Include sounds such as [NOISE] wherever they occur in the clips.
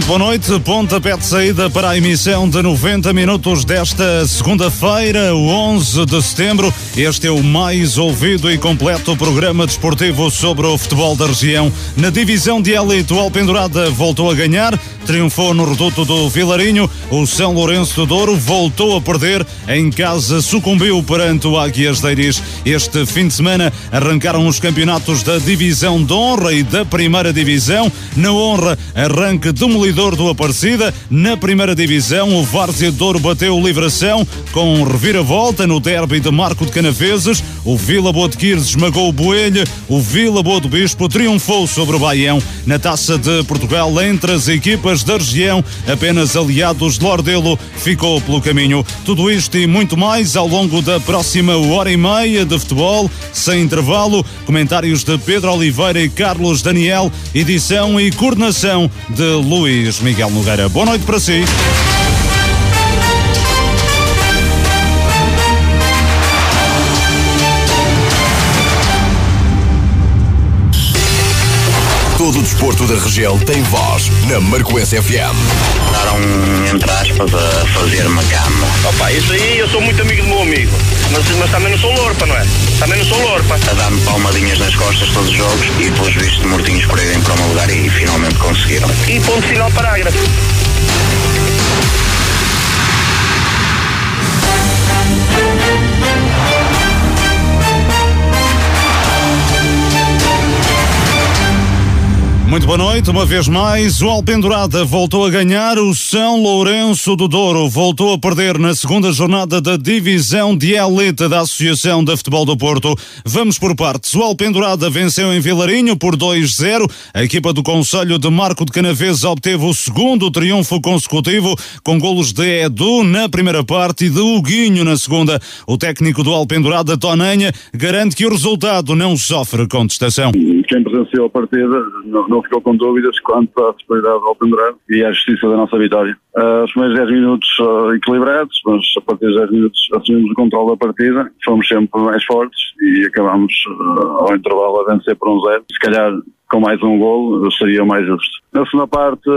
Muito boa noite. Pontapé de saída para a emissão de 90 minutos desta segunda-feira, 11 de setembro. Este é o mais ouvido e completo programa desportivo sobre o futebol da região. Na divisão de elite, o Alpendurada voltou a ganhar, triunfou no reduto do Vilarinho. O São Lourenço do Douro voltou a perder. Em casa, sucumbiu perante o Águias de Iris. Este fim de semana arrancaram os campeonatos da divisão de honra e da primeira divisão. Na honra, arranque demolidor do Aparecida. Na primeira divisão, o Várzea Douro bateu o Livração com reviravolta no derby de Marco de Canavesas. O Vila Boa de Quires esmagou o Boelho. O Vila Boa do Bispo triunfou sobre o Baião. Na Taça de Portugal, entre as equipas da região, apenas aliados de Lordelo ficou pelo caminho. Tudo isto e muito mais ao longo da próxima hora e meia de futebol, sem intervalo. Comentários de Pedro Oliveira e Carlos Daniel, edição e coordenação de Luís Miguel Nogueira. Boa noite para si. Todo o desporto da região tem voz na Marcoense FM. Andaram, entre aspas, a fazer uma cama. Opa, isso aí eu sou muito amigo do meu amigo. Mas, mas também não sou lorpa, não é? Também não sou lorpa. A dar-me palmadinhas nas costas todos os jogos e pelos vistos mortinhos por irem para o meu lugar e finalmente conseguiram. E ponto final parágrafo. Muito boa noite, uma vez mais. O Alpendurada voltou a ganhar, o São Lourenço do Douro voltou a perder na segunda jornada da divisão de elite da Associação de Futebol do Porto. Vamos por partes. O Alpendurada venceu em Vilarinho por 2-0. A equipa do Conselho de Marco de Canaves obteve o segundo triunfo consecutivo com golos de Edu na primeira parte e de Huguinho na segunda. O técnico do Alpendurada, Tonanha, garante que o resultado não sofre contestação. Quem presenciou a partida não, não ficou com dúvidas quanto à superioridade do Alpendurado e à justiça da nossa vitória. Uh, os primeiros 10 minutos uh, equilibrados, mas a partir dos 10 minutos assumimos o controle da partida, fomos sempre mais fortes e acabamos uh, ao intervalo a vencer por um zero. Se calhar com mais um gol seria o mais justo. Na segunda parte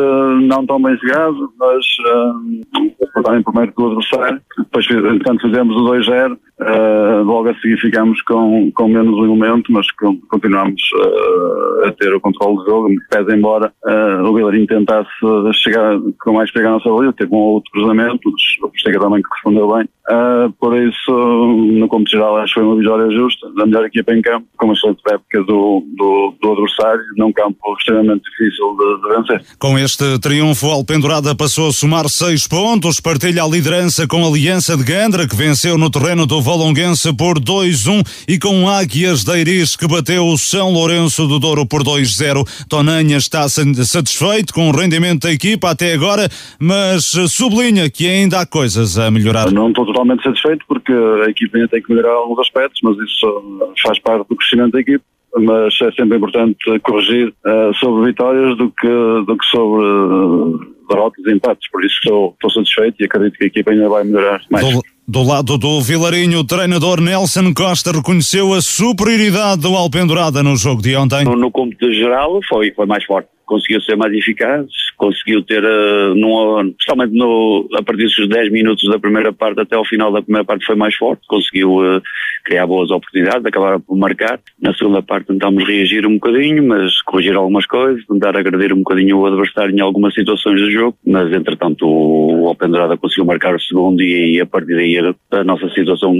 não tão bem jogado, mas uh, em primeiro com o adversário. Depois, enquanto fizemos o 2-0, uh, logo a seguir ficámos com, com menos um momento, mas continuamos uh, a ter o controle do jogo. Pese embora uh, o Vilarinho tentasse chegar com mais pega à nossa baliza, teve um outro cruzamento, mas o também que respondeu bem. Uh, por isso, no conto geral, acho que foi uma vitória justa, da melhor equipa em campo, com uma excelente época do, do, do adversário, num campo extremamente difícil de, de, vencer. Com este triunfo, Alpendurada passou a somar seis pontos, partilha a liderança com a Aliança de Gandra, que venceu no terreno do Valonguense por 2-1, e com Águias da Iris, que bateu o São Lourenço do Douro por 2-0. Tonanha está satisfeito com o rendimento da equipa até agora, mas sublinha que ainda há coisas a melhorar. Não estou totalmente satisfeito porque a equipa ainda tem que melhorar alguns aspectos, mas isso faz parte do crescimento da equipa. Mas é sempre importante corrigir uh, sobre vitórias do que, do que sobre uh, derrotas e empates. Por isso estou, estou satisfeito e acredito que a equipa ainda vai melhorar mais. Do, do lado do Vilarinho, o treinador Nelson Costa reconheceu a superioridade do Alpendurada no jogo de ontem. No, no geral foi, foi mais forte conseguiu ser mais eficaz, conseguiu ter, uh, num, no, a partir dos 10 minutos da primeira parte até ao final da primeira parte foi mais forte, conseguiu uh, criar boas oportunidades, acabaram por marcar. Na segunda parte tentámos reagir um bocadinho, mas corrigir algumas coisas, tentar agredir um bocadinho o adversário em algumas situações do jogo, mas entretanto o, Alpendurada conseguiu marcar o segundo e, e a partir daí a nossa situação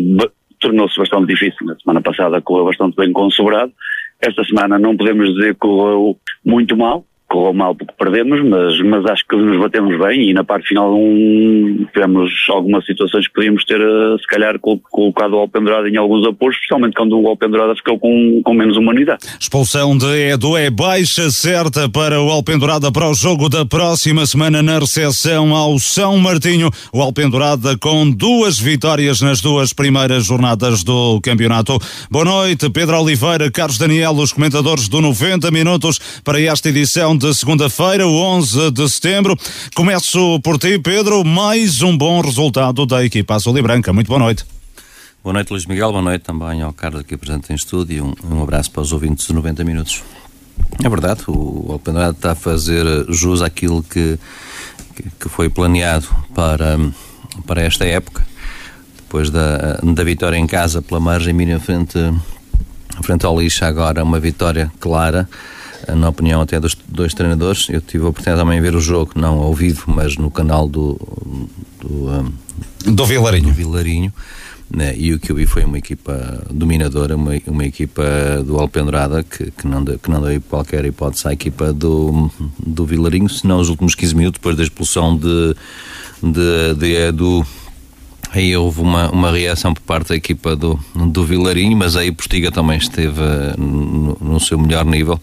tornou-se bastante difícil. Na semana passada correu bastante bem com o sobrado. Esta semana não podemos dizer que correu muito mal, correu mal porque perdemos, mas, mas acho que nos batemos bem e na parte final um, tivemos algumas situações que podíamos ter, eh, se calhar, colocado o Alpendurada em alguns apoios, especialmente quando o Alpendurada ficou com, com menos humanidade. Expulsão de Edu é baixa certa para o Alpendurada para o jogo da próxima semana na recepção ao São Martinho. O Alpendurada com duas vitórias nas duas primeiras jornadas do campeonato. Boa noite, Pedro Oliveira, Carlos Daniel, os comentadores do 90 Minutos para esta edição de segunda-feira, 11 de setembro. Começo por ti, Pedro. Mais um bom resultado da equipa azul e branca. Muito boa noite. Boa noite, Luís Miguel. Boa noite também ao Carlos aqui presente em estúdio. Um, um abraço para os ouvintes de 90 minutos. É verdade, o Alpendrado está a fazer jus àquilo que, que foi planeado para, para esta época, depois da, da vitória em casa pela margem mínima frente, frente ao lixo, agora uma vitória clara, na opinião até dos dois treinadores. Eu tive a oportunidade também de ver o jogo, não ao vivo, mas no canal do. do, um, do Vilarinho. Do Vilarinho. Né? E o que eu vi foi uma equipa dominadora, uma, uma equipa do Alpendurada que, que, não deu, que não deu qualquer hipótese à equipa do, do Vilarinho, senão os últimos 15 minutos, depois da expulsão de, de, de, do Aí houve uma, uma reação por parte da equipa do, do Vilarinho, mas aí Postiga também esteve no, no, seu melhor nível.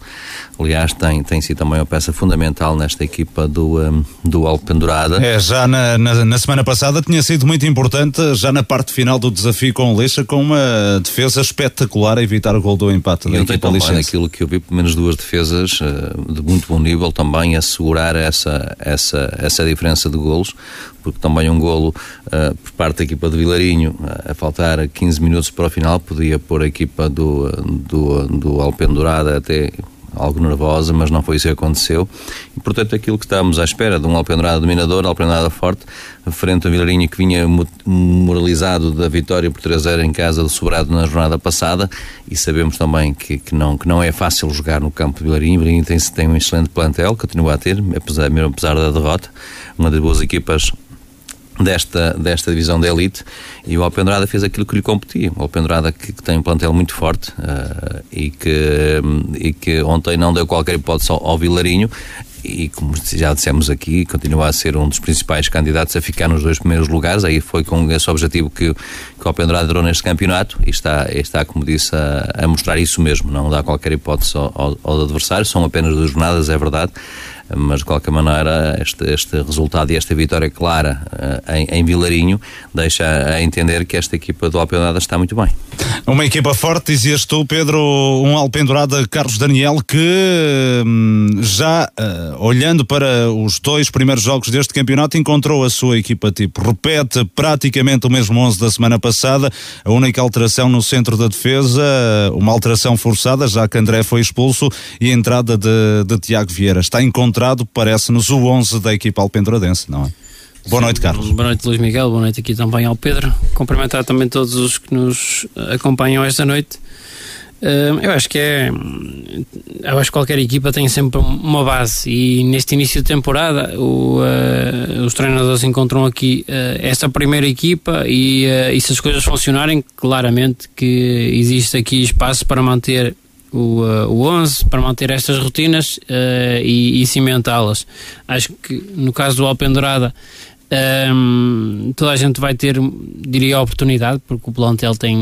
Aliás, tem, tem sido também uma peça fundamental nesta equipa do, um, do Alpendurada. É, já na, na, na, semana passada tinha sido muito importante, já na parte final do desafio com o Lixa, com uma defesa espetacular a evitar o gol do empate da equipa também Lixense. aquilo que eu vi, pelo menos duas defesas uh, de muito bom nível também, assegurar essa, essa, essa diferença de golos porque também um golo uh, por parte da equipa de Vilarinho, uh, a faltar 15 minutos para o final, podia pôr a equipa do, do, do Alpendurada até algo nervosa, mas não foi isso que aconteceu. E, portanto, aquilo que estávamos à espera de um Alpendurada dominador, Alpendurada forte, frente ao Vilarinho que vinha moralizado da vitória por 3-0 em casa do Sobrado na jornada passada e sabemos também que, que, não, que não é fácil jogar no campo de Vilarinho. Vilarinho tem, tem um excelente plantel, continua a ter, apesar, mesmo apesar da derrota, uma das boas equipas desta, desta divisão da elite e o Alpendrada fez aquilo que lhe competia. O Alpendrada que, que tem um plantel muito forte uh, e, que, e que ontem não deu qualquer hipótese ao, ao Vilarinho e como já dissemos aqui, continua a ser um dos principais candidatos a ficar nos dois primeiros lugares. Aí foi com esse objetivo que, que o Alpendrada durou neste campeonato e está, está como disse, a, a mostrar isso mesmo. Não dá qualquer hipótese ao, ao adversário. São apenas duas jornadas, é verdade mas de qualquer maneira este, este resultado e esta vitória clara uh, em, em, Vilarinho deixa a entender que esta equipa do Alpendurada está muito bem. Uma equipa forte, dizias tu, Pedro, um Alpendurada Carlos Daniel que hum, já uh, olhando para os dois primeiros jogos deste campeonato encontrou a sua equipa tipo. Repete praticamente o mesmo 11 da semana passada, a única alteração no centro da defesa, uma alteração forçada, já que André foi expulso e a entrada de, de Tiago Vieira. Está encontrado parece-nos, o 11 da equipa alpenduradense, não é? Boa noite, Carlos. Boa noite, Luís Miguel. Boa noite aqui também ao Pedro. Cumprimentar também todos os que nos acompanham esta noite. Uh, eu acho que é. Eu acho que qualquer equipa tem sempre uma base e neste início de temporada o, uh, os treinadores encontram aqui uh, esta primeira equipa e, e se as coisas funcionarem, claramente que existe aqui espaço para manter o, uh, o 11 para manter estas rotinas uh, e, e cimentá-las. Acho que no caso do Alpendurada um, ehm, toda a gente vai ter, diria, a oportunidade, porque o plantel tem,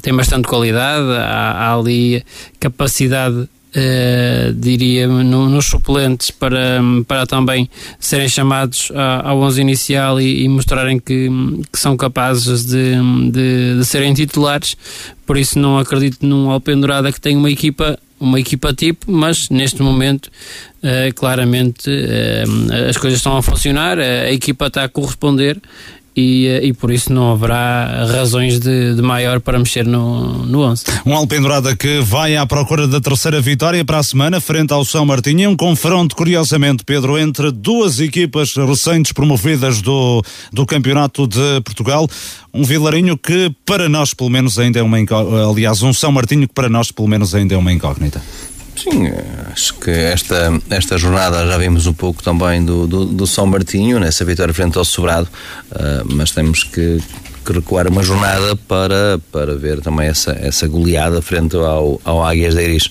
tem bastante qualidade, há, há ali capacidade Uh, diria, no, nos suplentes para, para também serem chamados ao 11 inicial e, e mostrarem que, que, são capazes de, de, de, serem titulares. Por isso, não acredito num Alpendurada que tenha uma equipa. Uma equipa tipo, mas neste momento uh, claramente uh, as coisas estão a funcionar, a equipa está a corresponder e, eh, e por isso não haverá razões de, de maior para mexer no, no 11. Um Alpendurada que vai à procura da terceira vitória para a semana, frente ao São Martinho. Um confronto, curiosamente, Pedro, entre duas equipas recentes promovidas do, do Campeonato de Portugal. Um Vilarinho que, para nós, pelo menos, ainda é uma incógnita. Aliás, um São Martinho que, para nós, pelo menos, ainda é uma incógnita. Sim, acho que esta, esta jornada já vimos um pouco também do, do, do São Martinho, nessa vitória frente ao Sobrado, uh, mas temos que, que, recuar uma jornada para, para ver também essa, essa goleada frente ao, ao Águias de Iris.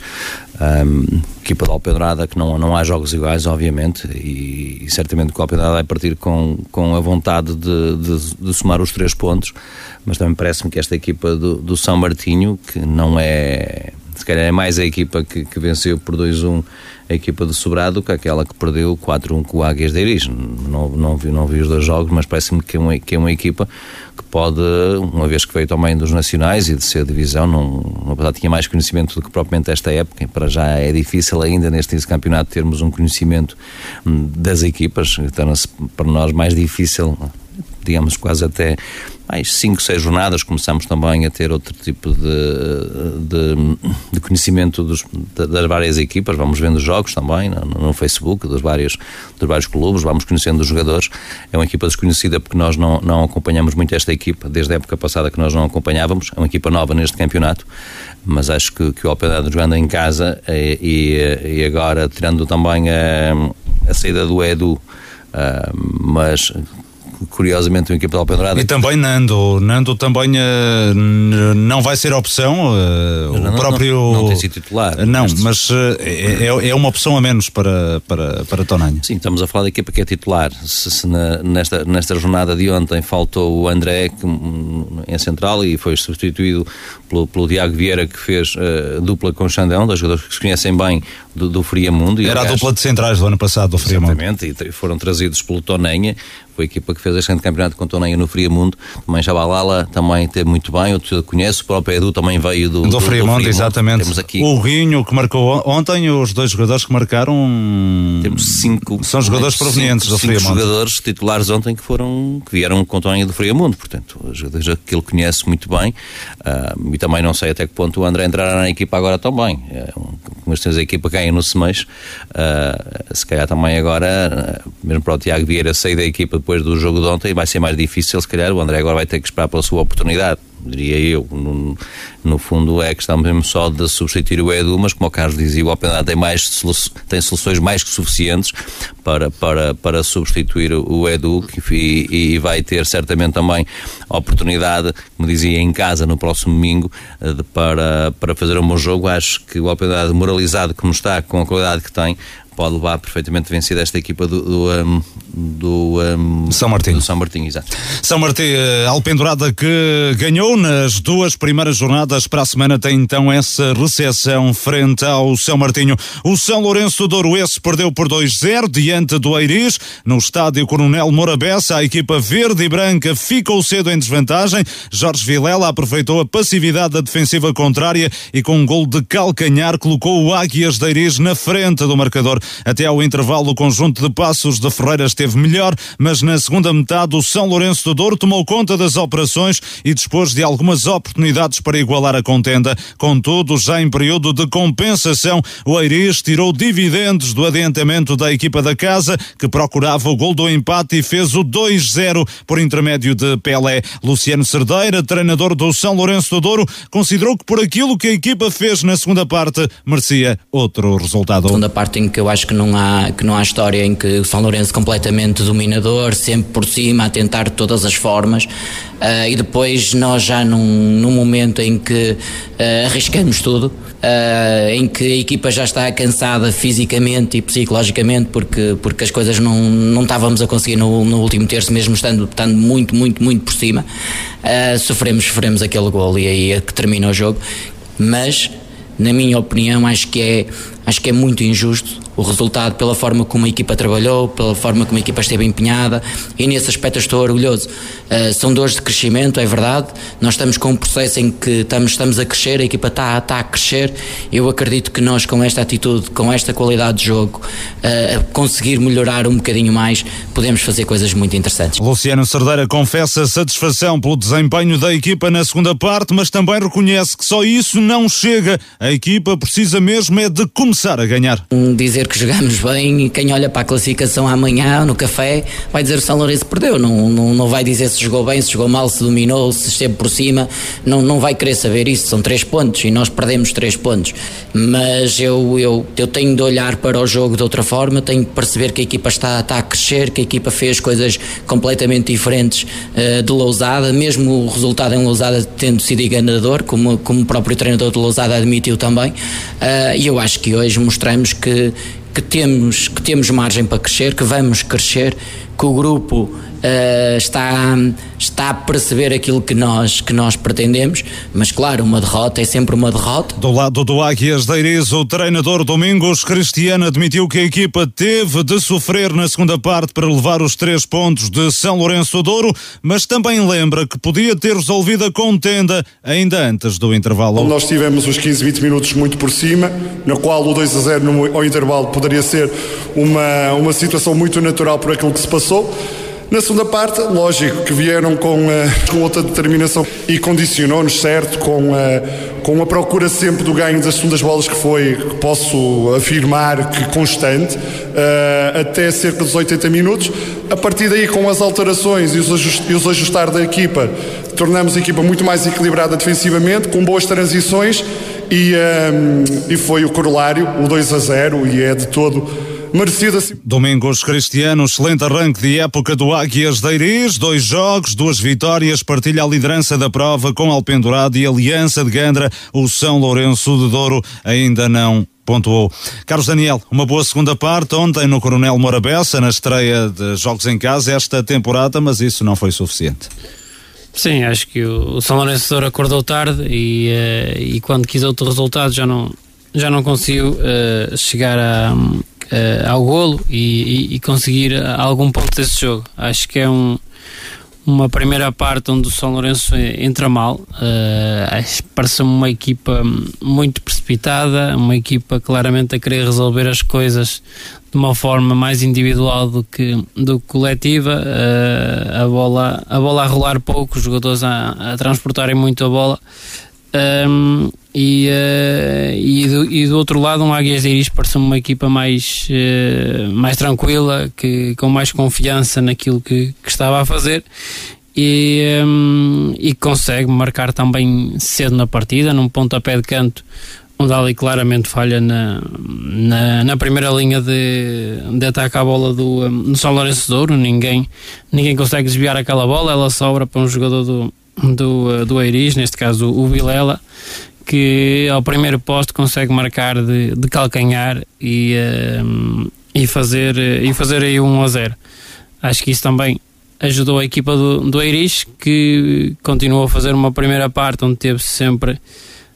Um, equipa de Alpedrada que não, não há jogos iguais, obviamente, e, e certamente que o Alpedrada vai partir com, com a vontade de, de, de somar os três pontos, mas também parece-me que esta equipa do, do São Martinho, que não é se calhar é mais a equipa que, que venceu por 2-1 a equipa do Sobrado que aquela que perdeu 4-1 com o Águias de Iris. Não, não, vi, não vi os dois jogos, mas parece-me que, é uma, que é uma equipa que pode, uma vez que veio também dos nacionais e de ser divisão, não, não tinha mais conhecimento do que propriamente esta época, e para já é difícil ainda neste campeonato termos um conhecimento hum, das equipas, torna-se para nós mais difícil digamos, quase até mais 5, 6 jornadas, começamos também a ter outro tipo de, de, de conhecimento dos, das várias equipas, vamos vendo jogos também no, no, Facebook dos vários, dos vários clubes, vamos conhecendo os jogadores. É uma equipa desconhecida porque nós não, não acompanhamos muito esta equipa, desde a época passada que nós não acompanhávamos, é uma equipa nova neste campeonato, mas acho que, que o Alpedade jogando em casa e, e, e agora tirando também a, a saída do Edu, uh, mas curiosamente, uma equipa de Alpendurada. E também Nando. Nando também uh, não vai ser opção. Uh, não, o próprio. Não, não, tem sido titular. Não, mas uh, é, é, uma opção a menos para, para, para Tonanha. Sim, estamos a falar da equipa que é titular. Se, se na, nesta, nesta jornada de ontem faltou o André que, hum, em central e foi substituído pelo, pelo Diago Vieira, que fez dupla com o Xandão, dois jogadores que se conhecem bem do, do Friamundo. Era aliás, a dupla de centrais do ano passado do Friamundo. Exatamente, e foram trazidos pelo Tonenha foi a equipa que fez este grande campeonato com Toneia no Friamundo, também Jabalala também teve muito bem, o conhece, o próprio Edu também veio do, do, do Friamundo, exatamente. Temos aqui o Rinho que marcou ontem, os dois jogadores que marcaram temos cinco são jogadores cinco, provenientes cinco, do Friamundo. jogadores titulares ontem que foram que vieram com Toneia do Friamundo, portanto, jogadores que ele conhece muito bem uh, e também não sei até que ponto o André entrará na equipa agora também. É como a equipa ganha no semestre, uh, se calhar também agora, mesmo para o Tiago Vieira sair da equipa depois do jogo de ontem vai ser mais difícil, se calhar. O André agora vai ter que esperar pela sua oportunidade diria eu. No, no, fundo é questão mesmo só de substituir o Edu, mas como o Carlos dizia, o Open tem, mais, tem soluções mais que suficientes para, para, para substituir o Edu e, e vai ter certamente também a oportunidade, como dizia, em casa no próximo domingo eh, de, para, para fazer um bom jogo. Acho que o Open moralizado como está, com a qualidade que tem, pode levar perfeitamente vencida esta equipa do, do, um, do um, São Martinho. Do São Martinho, exato. São Martinho, eh, Alpendurada que ganhou nas duas primeiras jornadas para a semana tem então essa recepção frente ao São Martinho. O São Lourenço do Douro esse perdeu por 2-0 diante do Eiris no estádio Coronel Morabessa. A equipa verde e branca ficou cedo em desvantagem. Jorge Vilela aproveitou a passividade da defensiva contrária e com um gol de calcanhar colocou o Águias de Eiris na frente do marcador. Até ao intervalo, o conjunto de passos de Ferreira esteve melhor, mas na segunda metade, o São Lourenço do Douro tomou conta das operações e dispôs de algumas oportunidades para igualar a contenda. Contudo, já em período de compensação, o Eiris tirou dividendos do adiantamento da equipa da casa, que procurava o gol do empate e fez o 2-0 por intermédio de Pelé. Luciano Cerdeira, treinador do São Lourenço do Douro, considerou que por aquilo que a equipa fez na segunda parte, merecia outro resultado. Segunda parte em que eu acho que não há, que não há história em que o São Lourenço completamente dominador, sempre por cima, a tentar de todas as formas, uh, e depois nós já num, num momento em que uh, arriscamos tudo, uh, em que a equipa já está cansada fisicamente e psicologicamente, porque, porque as coisas não, não estávamos a conseguir no, no último terço, mesmo estando, estando muito, muito, muito por cima, sofremos, sofremos aquele gol e aí é que termina o jogo, mas na minha opinião acho que é acho que é muito injusto o resultado pela forma como a equipa trabalhou, pela forma como a equipa esteve empenhada e nesse aspecto estou orgulhoso. Uh, são dores de crescimento, é verdade. Nós estamos com um processo em que estamos, estamos a crescer, a equipa está, está a crescer. Eu acredito que nós, com esta atitude, com esta qualidade de jogo, uh, a conseguir melhorar um bocadinho mais, podemos fazer coisas muito interessantes. Luciano Cerdeira confessa satisfação pelo desempenho da equipa na segunda parte, mas também reconhece que só isso não chega. A equipa precisa mesmo é de começar a ganhar. Dizer que jogamos bem e quem olha para a classificação amanhã no café vai dizer que o São Lourenço perdeu. Não, não, não vai dizer se jogou bem, se jogou mal, se dominou, se esteve por cima. Não, não vai querer saber isso. São três pontos e nós perdemos três pontos. Mas eu, eu, eu tenho de olhar para o jogo de outra forma, tenho de perceber que a equipa está, está a crescer, que a equipa fez coisas completamente diferentes uh, de Lousada, mesmo o resultado em Lousada tendo sido enganador, como, como o próprio treinador de Lousada admitiu também. Uh, e eu acho que hoje mostramos que que temos, que temos margem para crescer, que vamos crescer, que o grupo uh, está, está a perceber aquilo que nós, que nós pretendemos, mas claro, uma derrota é sempre uma derrota. Do lado do Águias da Iris, o treinador Domingos Cristiano admitiu que a equipa teve de sofrer na segunda parte para levar os três pontos de São Lourenço Douro, mas também lembra que podia ter resolvido a contenda ainda antes do intervalo. Nós tivemos os 15, 20 minutos muito por cima, na qual o 2 a 0 no, ao intervalo poderia ser uma, uma situação muito natural por aquilo que se passou. Na segunda parte, lógico que vieram com, uh, com outra determinação e condicionou-nos, certo, com, uh, com a procura sempre do ganho das segundas bolas que foi, posso afirmar que constante, uh, até cerca dos 80 minutos. A partir daí, com as alterações e os, ajust, e os ajustar da equipa, tornamos a equipa muito mais equilibrada defensivamente, com boas transições e, um, e foi o corolário, o 2 a 0, e é de todo merecido assim. Domingos Cristiano, excelente arranque de época do Águias de Iris, dois jogos, duas vitórias, partilha a liderança da prova com Alpendurado e Aliança de Gandra, o São Lourenço de Douro ainda não pontuou. Carlos Daniel, uma boa segunda parte ontem no Coronel Morabessa, na estreia de Jogos em Casa esta temporada, mas isso não foi suficiente. Sim, acho que o São Lourenço de Douro acordou tarde e, uh, e quando quis outro resultado já não, já não conseguiu uh, chegar a uh, ao golo e, e, e, conseguir algum ponto desse jogo. Acho que é um, uma primeira parte onde o São Lourenço entra mal. Uh, Parece-me uma equipa muito precipitada, uma equipa claramente a querer resolver as coisas de uma forma mais individual do que, do que coletiva. Uh, a, bola, a bola a rolar pouco, os jogadores a, a transportarem muito a bola. Um, e, uh, e, do, e, do, outro lado, um Águias de Iris parece uma equipa mais, uh, mais tranquila, que, com mais confiança naquilo que, que estava a fazer e, um, e consegue marcar também cedo na partida, num pontapé de canto, onde ali claramente falha na, na, na, primeira linha de, de ataque à bola do, do São Lourenço. Ninguém, ninguém consegue desviar aquela bola, ela sobra para um jogador do, do, do Eiris, neste caso o Vilela, que ao primeiro posto consegue marcar de, de calcanhar e, uh, e, fazer, e fazer aí um a 0. Acho que isso também ajudou a equipa do, do Eiris, que continuou a fazer uma primeira parte onde teve sempre,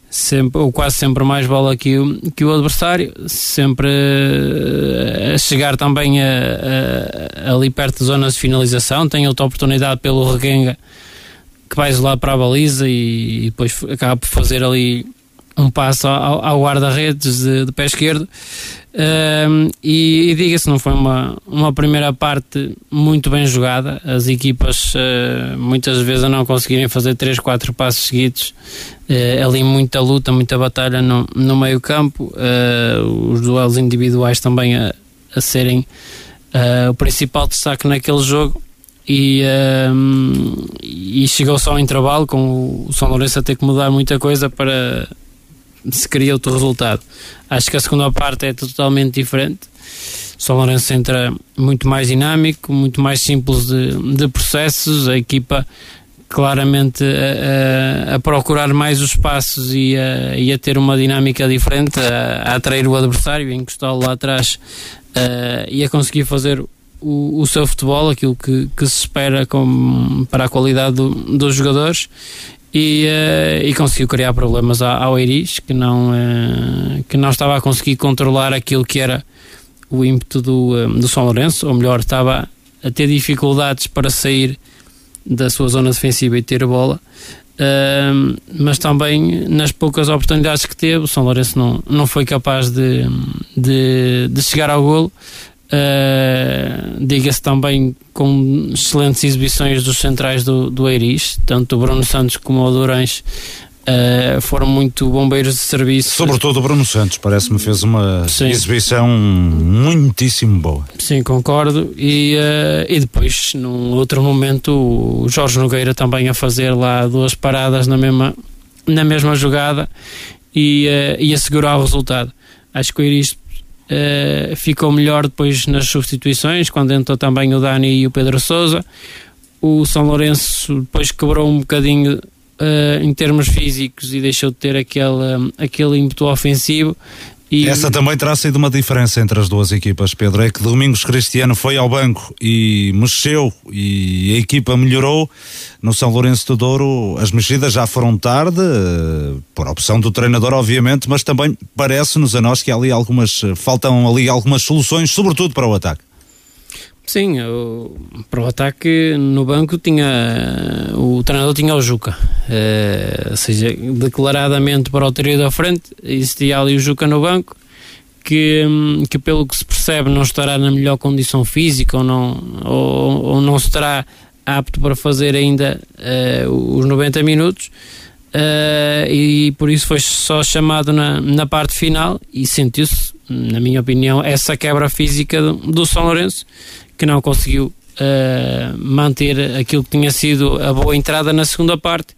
sempre ou quase sempre mais bola que o, que o adversário, sempre uh, a chegar também a, a, ali perto de zonas de finalização. Tem outra oportunidade pelo Regenga que vai lá para a baliza e, depois acaba por fazer ali um passo ao, ao guarda-redes de, de, pé esquerdo. E, e diga-se, não foi uma, uma primeira parte muito bem jogada. As equipas uh, muitas vezes a não conseguirem fazer 3, 4 passos seguidos. Uh, ali muita luta, muita batalha no, no meio campo. Uh, os duelos individuais também a, a serem o principal destaque naquele jogo e, um, e chegou só ao intervalo com o São Lourenço a ter que mudar muita coisa para se queria outro resultado. Acho que a segunda parte é totalmente diferente. O São Lourenço entra muito mais dinâmico, muito mais simples de, de processos, a equipa claramente a, a, a, procurar mais os passos e a, e a ter uma dinâmica diferente, a, a atrair o adversário, a encostá-lo lá atrás uh, e a conseguir fazer o, o seu futebol, aquilo que, que se espera com, para a qualidade do, dos jogadores e, uh, e conseguiu criar problemas ao, ao Iris que não, uh, que não estava a conseguir controlar aquilo que era o ímpeto do, um, do São Lourenço, ou melhor, estava a ter dificuldades para sair da sua zona defensiva e ter a bola. Uh, mas também nas poucas oportunidades que teve, o São Lourenço não, não foi capaz de, de, de chegar ao golo, Uh, Diga-se também com excelentes exibições dos centrais do, do Eiris, tanto o Bruno Santos como o Durães uh, foram muito bombeiros de serviço. Sobretudo o Bruno Santos, parece-me fez uma Sim. exibição muitíssimo boa. Sim, concordo. E, uh, e depois, num outro momento, o Jorge Nogueira também a fazer lá duas paradas na mesma, na mesma jogada e, e assegurar o resultado. Acho que o Eiris Uh, ficou melhor depois nas substituições, quando entrou também o Dani e o Pedro Souza. O São Lourenço depois quebrou um bocadinho uh, em termos físicos e deixou de ter aquele, aquele ímpeto ofensivo e... Essa também terá sido uma diferença entre as duas equipas, Pedro. É que Domingos Cristiano foi ao banco e mexeu e a equipa melhorou. No São Lourenço do Douro, as mexidas já foram tarde, eh, por opção do treinador, obviamente, mas também parece-nos a nós que ali algumas, faltam ali algumas soluções, sobretudo para o ataque. Sim, o, para o ataque no banco tinha o treinador tinha o Juca, uh, ou seja, declaradamente para o trio da frente existia ali o Juca no banco que, que pelo que se percebe não estará na melhor condição física ou não, ou, ou não estará apto para fazer ainda uh, os 90 minutos. Uh, e por isso foi só chamado na, na parte final e sentiu-se, na minha opinião, essa quebra física do São Lourenço que não conseguiu uh, manter aquilo que tinha sido a boa entrada na segunda parte.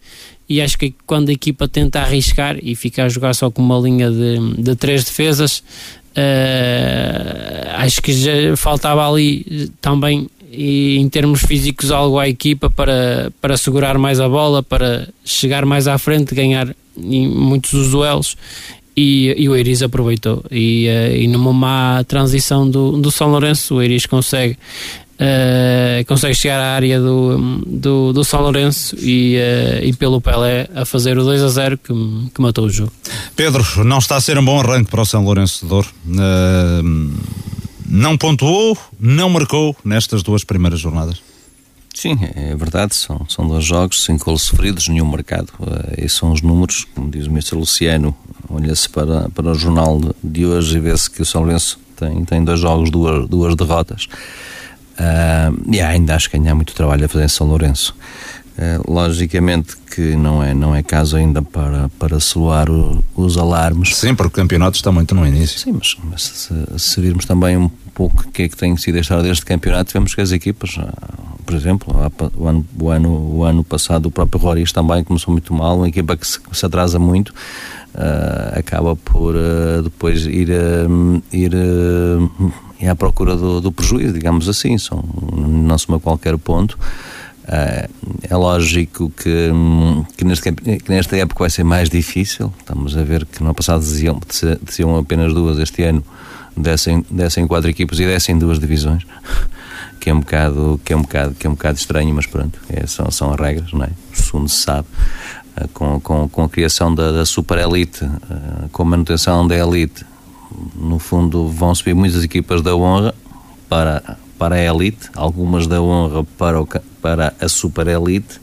E acho que quando a equipa tenta arriscar e fica a jogar só com uma linha de, de três defesas uh, acho que já faltava ali também e em termos físicos algo à equipa para, para segurar mais a bola, para chegar mais à frente, ganhar em muitos dos duelos e, e o Eiris aproveitou e, uh, e numa má transição do, do São Lourenço o Eiris consegue Uh, consegue chegar à área do, do, do São Lourenço e, uh, e pelo Pelé a fazer o 2 a 0 que, que matou o jogo. Pedro, não está a ser um bom arranque para o São Lourenço de Douro. Uh, não pontuou, não marcou nestas duas primeiras jornadas. Sim, é verdade, são, são dois jogos, cinco gols sofridos, nenhum marcado. Esses são os números, como diz o Mr. Luciano, olha-se para, para o jornal de hoje e vê-se que o São Lourenço tem, tem dois jogos, duas, duas derrotas. Uh, e ainda acho que ainda há muito trabalho a fazer em São Lourenço. Uh, logicamente que não é, não é caso ainda para, para soar o, os alarmes. Sim, porque o campeonato está muito no início. Sim, mas, mas se, se virmos também um pouco que é que tem sido a história deste campeonato, vemos que as equipas, ah, por exemplo, o ano, o ano, o ano passado o próprio Roriz também começou muito mal, uma equipa que se, se atrasa muito, uh, acaba por uh, depois ir, ir é à procura do, do prejuízo, digamos assim, são, não se qualquer ponto. Uh, é lógico que, que, neste, que, nesta época vai ser mais difícil. Estamos a ver que no passado diziam, diziam apenas duas, este ano descem, descem quatro equipas e descem duas divisões. [LAUGHS] Que é um bocado, que é um bocado, que é um bocado estranho, mas pronto, é, são, são as regras, não é? Segundo se sabe, uh, com, com, com a criação da, da super elite, uh, com a manutenção da elite, no fundo, vão subir muitas equipas da honra para, para a elite, algumas da honra para, o, para a super elite,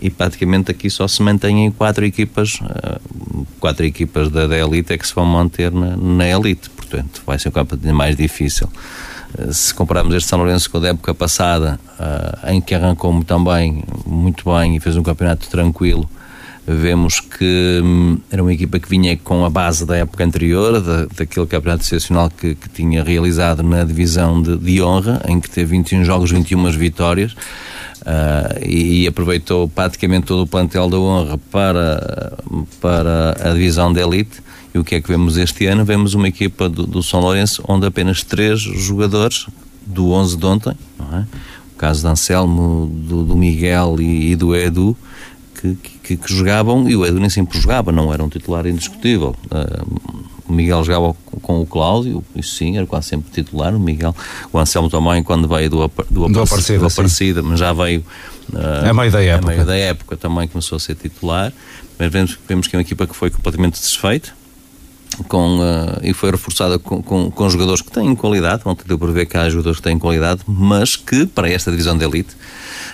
e praticamente aqui só se mantêm quatro equipas, eh, quatro equipas da, da elite é que se vão manter na, na elite, portanto, vai ser um campeonato mais difícil. Eh, se compararmos este São Lourenço com a época passada, eh, em que arrancou também muito bem e fez um campeonato tranquilo, vemos que hum, era uma equipa que vinha com a base da época anterior, da, daquele campeonato excepcional que, que tinha realizado na divisão de, de, honra, em que teve 21 jogos, 21 vitórias. Uh, e, aproveitou praticamente todo o plantel da honra para, para a divisão de elite. E o que é que vemos este ano? Vemos uma equipa do, do São Lourenço onde apenas três jogadores do 11 de ontem, é? o caso de Anselmo, do, do Miguel e, e do Edu, que, que, que, jogavam, e o Edu nem sempre jogava, não era um titular indiscutível. Uh, o Miguel jogava com o Cláudio, isso sim, era quase sempre titular. O Miguel, o Anselmo também, quando veio do, do, do Aparecida, do Aparecida mas já veio uh, é meio da época. É meio da época também começou a ser titular. Mas vemos, vemos que é uma equipa que foi completamente desfeita. Com, uh, e foi reforçada com, com, com, jogadores que têm qualidade. Ontem deu por ver que há jogadores que têm qualidade, mas que para esta divisão de elite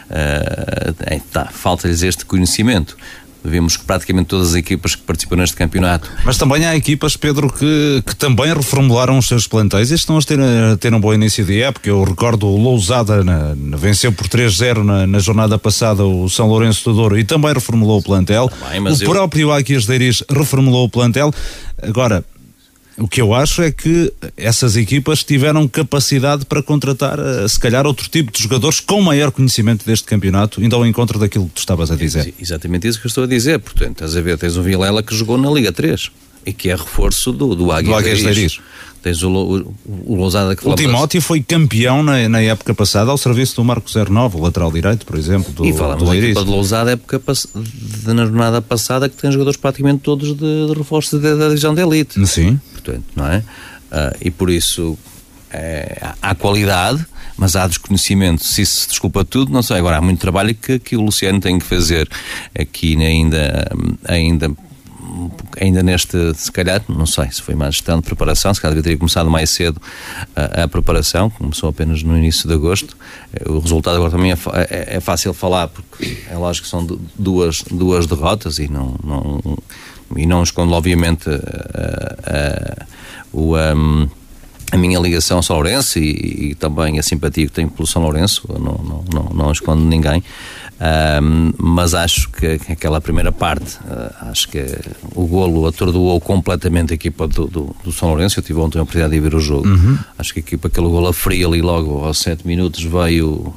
uh, tá, falta-lhes este conhecimento. Vemos que praticamente todas as equipas que participam neste campeonato. Mas também há equipas, Pedro, que, que também reformularam os seus plantéis e estão a ter, a ter um bom início de época. Eu recordo o Lousada na, na, venceu por 3-0 na, na, jornada passada o São Lourenço do Douro e também reformulou o plantel. Bem, o eu... próprio Aquias Deiris reformulou o plantel. Agora, o que eu acho é que essas equipas tiveram capacidade para contratar, eh, se calhar, outro tipo de jogadores com maior conhecimento deste campeonato, indo ao encontro daquilo que tu estavas a dizer. Exatamente isso que eu estou a dizer. Portanto, estás a ver, tens um Vilela que jogou na Liga 3 e que é reforço do, do Águia, do Águia Tens o, o, o Lousada que O Timóteo foi campeão na, na época passada ao serviço do Marco 09, o lateral direito, por exemplo, do, e falamos do Leiris. de Lousada época de, na jornada passada que tem jogadores praticamente todos de, de reforço da divisão de elite. Sim. Portanto, não é? Uh, e por isso é, há qualidade, mas há desconhecimento. Se isso se desculpa tudo, não sei. Agora, há muito trabalho que, que o Luciano tem que fazer aqui ainda, ainda ainda neste, se calhar, não sei se foi mais gestão de preparação, se calhar devia ter começado mais cedo a, a, preparação, começou apenas no início de agosto. Eh, o resultado agora também é, é, é fácil falar, porque é lógico que são duas, duas derrotas e não, não, e não escondo, obviamente, a, a, o. Um, a minha ligação ao São Lourenço e, e, também a simpatia que tenho pelo São Lourenço, não, não, não, não escondo ninguém, um, mas acho que, que, aquela primeira parte, uh, acho que o golo atordoou completamente a equipa do, do, do, São Lourenço. Eu tive ontem a oportunidade de ver o jogo. Uhum. Acho que a equipa, aquele golo a frio ali logo aos 7 minutos, veio.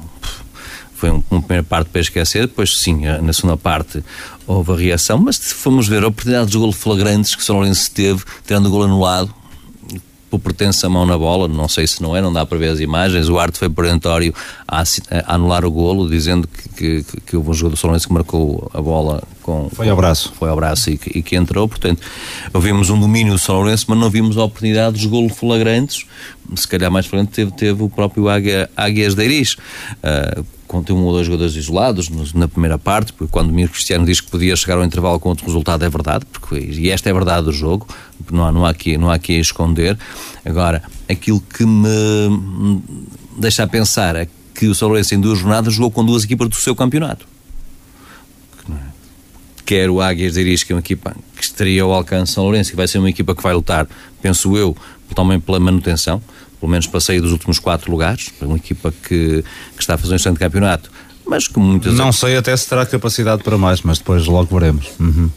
Foi um, uma primeira parte para esquecer, depois sim, na segunda parte houve a reação, mas se formos ver oportunidades de golo flagrantes que o São Lourenço teve, tendo o golo anulado, por pertence a mão na bola, não sei se não é, não dá para ver as imagens. O Arte foi perentório a, a anular o golo, dizendo que, que, que houve um jogador São que marcou a bola com. Foi ao braço. Foi ao braço e que, e que entrou, portanto, ouvimos um domínio do São Lourenço, mas não vimos a oportunidade de golo flagrantes. Se calhar mais frente teve, teve o próprio Águia, Águias de Iris. Uh, contém um ou dois jogadores isolados na primeira parte, porque quando o Mir Cristiano diz que podia chegar ao intervalo com outro resultado é verdade, porque, e esta é a verdade do jogo, não há, não há, aqui, não há aqui a esconder. Agora, aquilo que me deixa a pensar é que o São Lourenço em duas jornadas jogou com duas equipas do seu campeonato. Quer o Águias de Iris, que é uma equipa que estaria ao alcance de São Lourenço, que vai ser uma equipa que vai lutar, penso eu, também pela manutenção, pelo menos passei dos últimos quatro lugares, uma equipa que, que está a fazer um excelente campeonato, mas que muitas... Não sei até se terá capacidade para mais, mas depois logo veremos. Uhum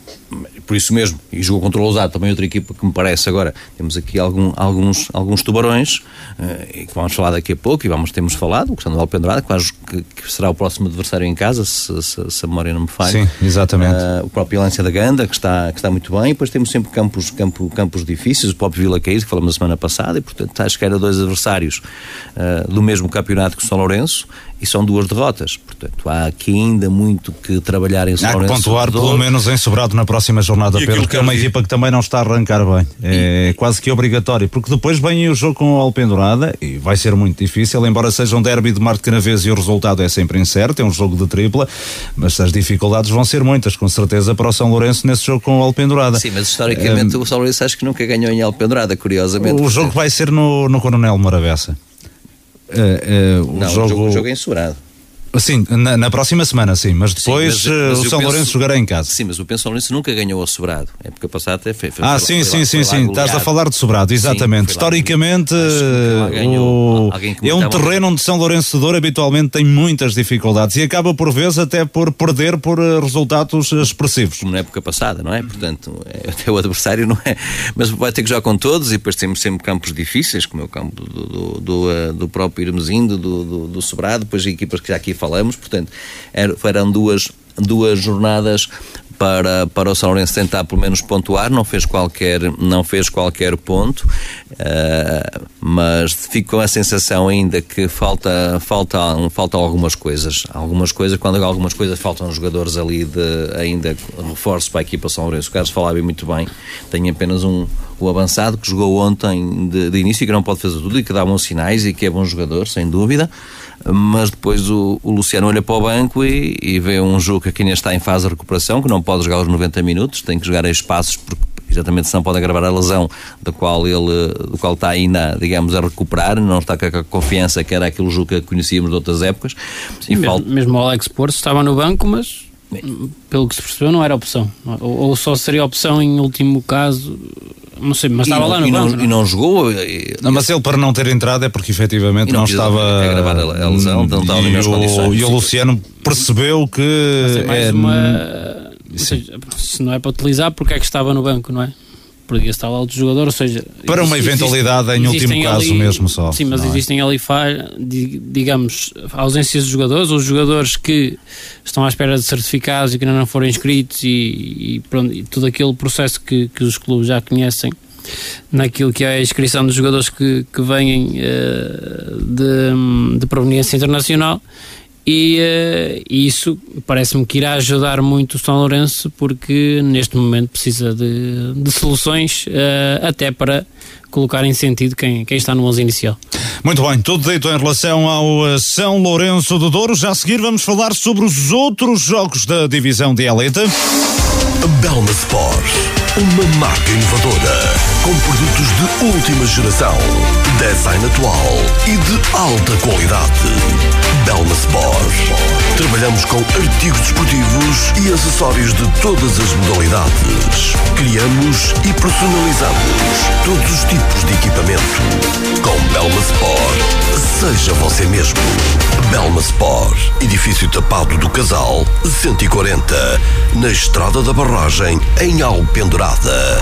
por isso mesmo, e jogou contra o Lousado, também outra equipa que me parece agora, temos aqui algum, alguns, alguns tubarões, uh, que vamos falar daqui a pouco, e vamos, temos falado, o Cristiano Alpendrada, que, que será o próximo adversário em casa, se, se, se a memória não me falha. Sim, exatamente. Uh, o próprio Lância da Ganda, que está, que está muito bem, e depois temos sempre campos, campo, campos difíceis, o próprio Vila Caís, que falamos na semana passada, e portanto acho que era dois adversários uh, do mesmo campeonato que o São Lourenço, e são duas derrotas. Portanto, há aqui ainda muito que trabalhar em São há Lourenço. Há que pontuar pelo menos em Sobrado na próxima jornada, Pedro, que é uma equipa que também não está a arrancar bem. É e... quase que obrigatório, porque depois vem o jogo com o Alpendurada e vai ser muito difícil, embora seja um derby de Marte Canavês e o resultado é sempre incerto, é um jogo de tripla, mas as dificuldades vão ser muitas, com certeza, para o São Lourenço nesse jogo com o Alpendurada. Sim, mas historicamente um... o São Lourenço acho que nunca ganhou em Alpendurada, curiosamente. O jogo vai ser no, no Coronel Moravessa. Uh, uh, o, não, jogo, o jogo é ensurado. Sim, na, na, próxima semana, sim, mas depois sim, mas, mas o São penso, Lourenço jogará em casa. Sim, mas o São Lourenço nunca ganhou ao Sobrado. É porque a passada até fez. Ah, sim, sim, sim, sim. Estás a falar de Sobrado, exatamente. Sim, Historicamente, ganhou, o... é um terreno onde São Lourenço de Douro habitualmente tem muitas dificuldades e acaba por vezes até por perder por eh, resultados expressivos. Como na época passada, não é? Portanto, é, [LAUGHS] até o adversário não é. Mas vai ter que jogar com todos e depois temos sempre campos difíceis, como é o campo do, do, do, eh, do próprio Irmezindo, do, do, do Sobrado, depois equipas que já aqui falamos, portanto eram duas, duas jornadas para, para o São Lourenço tentar pelo menos pontuar, não fez qualquer, não fez qualquer ponto, uh, mas fico com a sensação ainda que falta, falta, falta algumas coisas. Algumas coisas, quando algumas coisas faltam jogadores ali de ainda reforço para a equipa São Lourenço. O Carlos falava muito bem, tem apenas um, o avançado que jogou ontem de, de início e que não pode fazer tudo e que dá bons sinais e que é bom jogador, sem dúvida mas depois o, o Luciano olha para o banco e, e, vê um jogo que ainda está em fase de recuperação, que não pode jogar os 90 minutos, tem que jogar em espaços porque exatamente se não pode agravar a lesão da qual ele do qual está ainda, digamos, a recuperar, não está com a confiança que era aquele jogo que conhecíamos de outras épocas. Sim, mesmo, falta... mesmo o Alex Porto estava no banco, mas pelo que se percebeu não era opção. Ou, ou só seria opção em último caso não sei, mas estava não, lá no e banco. Não, e não jogou. E, não, mas ele para não ter entrado é porque efetivamente não, não estava. A lesão, não estava e, o, e o Luciano percebeu que. Mas é mais é, uma. Seja, se não é para utilizar, porque é que estava no banco, não é? Estar lá outro jogador, ou seja... Para uma eventualidade existe, em último caso ali, mesmo só. Sim, mas é? existem ali, digamos, ausências de jogadores, ou jogadores que estão à espera de certificados e que ainda não foram inscritos e, e, pronto, e todo aquele processo que, que os clubes já conhecem naquilo que é a inscrição dos jogadores que, que vêm uh, de, de proveniência internacional e uh, isso parece-me que irá ajudar muito o São Lourenço porque neste momento precisa de, de soluções uh, até para colocar em sentido quem, quem está no 11 inicial. Muito bem, tudo dito em relação ao eh, São Lourenço do Douro. Já a seguir vamos falar sobre os outros jogos da divisão de elite. Belma Sport, uma marca inovadora com produtos de última geração, design atual e de alta qualidade. Belma Sport. Trabalhamos com artigos desportivos e acessórios de todas as modalidades. Criamos e personalizamos todos os tipos de equipamento. Com Belma Sport, seja você mesmo. Belma Sport, edifício tapado do Casal, 140, na Estrada da Barragem, em Alpendurada.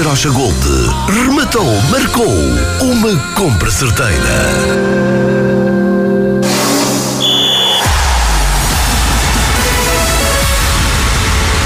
Gold, rematou, marcou uma compra certeira.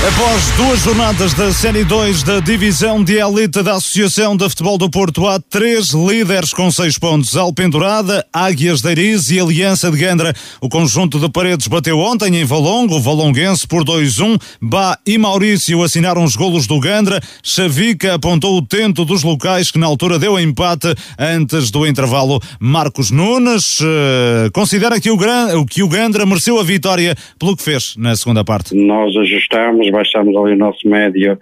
Após duas jornadas da Série 2 da Divisão de Elite da Associação de Futebol do Porto, há três líderes com seis pontos. Alpendurada, Águias de Ariz e Aliança de Gandra. O conjunto de paredes bateu ontem em Valongo, o Valonguense por 2-1. Bá e Maurício assinaram os golos do Gandra. Xavica apontou o tento dos locais, que na altura deu empate antes do intervalo. Marcos Nunes uh, considera que o, Gran, que o Gandra mereceu a vitória pelo que fez na segunda parte. Nós ajustamos, baixamos ali o nosso médio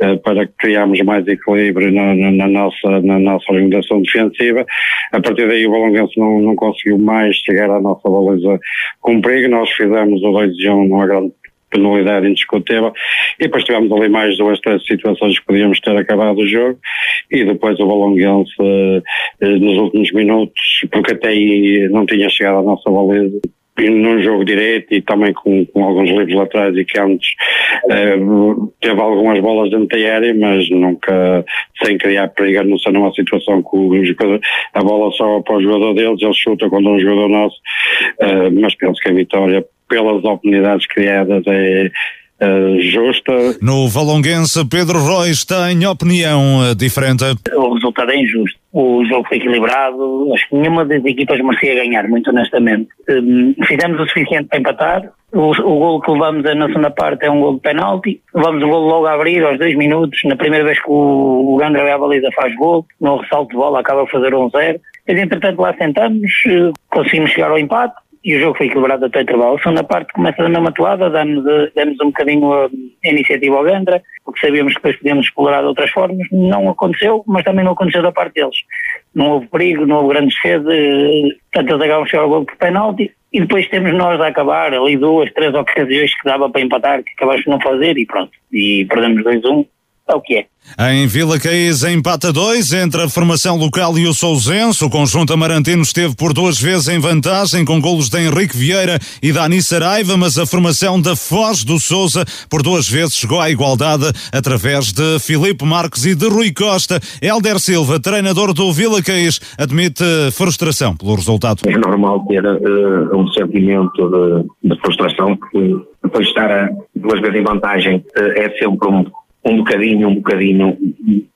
uh, para criarmos mais equilíbrio na, na, na, nossa, na nossa organização defensiva. A partir daí o Balonguense não, não conseguiu mais chegar à nossa baliza com perigo. Nós fizemos o 2 de 1 numa grande penalidade indiscutível e depois tivemos ali mais duas, três situações que podíamos ter acabado o jogo e depois o Balonguense uh, nos últimos minutos, porque até aí não tinha chegado à nossa baliza, num jogo direto e também com, com alguns livros laterais e cantos uh, teve algumas bolas da área mas nunca sem criar perigo não sei numa situação que a bola só para o jogador deles ele chuta é um jogador nosso uh, mas penso que a vitória pelas oportunidades criadas é Uh, justa. No Valonguense, Pedro Rois tem opinião uh, diferente. O resultado é injusto. O jogo foi equilibrado. Acho que nenhuma das equipas merecia ganhar, muito honestamente. Um, fizemos o suficiente para empatar. O, o gol que levamos na segunda parte é um gol de penalti. Levamos o gol logo a abrir, aos dois minutos. Na primeira vez que o, o Gandra à baliza faz gol. No ressalto de bola acaba a fazer um zero. Mas, entretanto, lá sentamos, uh, conseguimos chegar ao empate e o jogo foi equilibrado até o intervalo. A segunda parte começa da mesma toada, damos, damos um bocadinho a, a iniciativa ao Gandra, porque sabíamos que depois podíamos explorar de outras formas. Não aconteceu, mas também não aconteceu da parte deles. Não houve perigo, não houve grande sede, portanto eles acabam chegar ao gol por penalti. E depois temos nós a acabar ali duas, três ocasiões que dava para empatar, que acabamos de não fazer e pronto. E perdemos 2-1, é o que é. Em Vila Caís, empata 2 entre a formação local e o Sousense. O conjunto amarantino esteve por duas vezes em vantagem, com golos de Henrique Vieira e Dani Saraiva, mas a formação da Foz do Souza por duas vezes chegou à igualdade através de Filipe Marques e de Rui Costa. Helder Silva, treinador do Vila Caís, admite frustração pelo resultado. É normal ter uh, um sentimento de, de, frustração, porque depois de estar a, duas vezes em vantagem uh, é sempre um um bocadinho, um bocadinho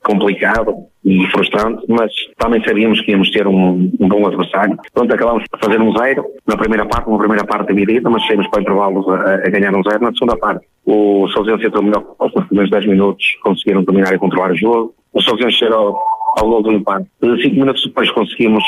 complicado e frustrante, mas também sabíamos que íamos ter um, um bom adversário. Pronto, acabámos por fazer um zero na primeira parte, uma primeira parte dividida, mas saímos para o intervalo a, a, ganhar um zero. Na segunda parte, o Sousense entrou melhor nos primeiros 10 minutos, conseguiram dominar e controlar o jogo. O Sousense chegou ao gol do empate. Cinco minutos depois conseguimos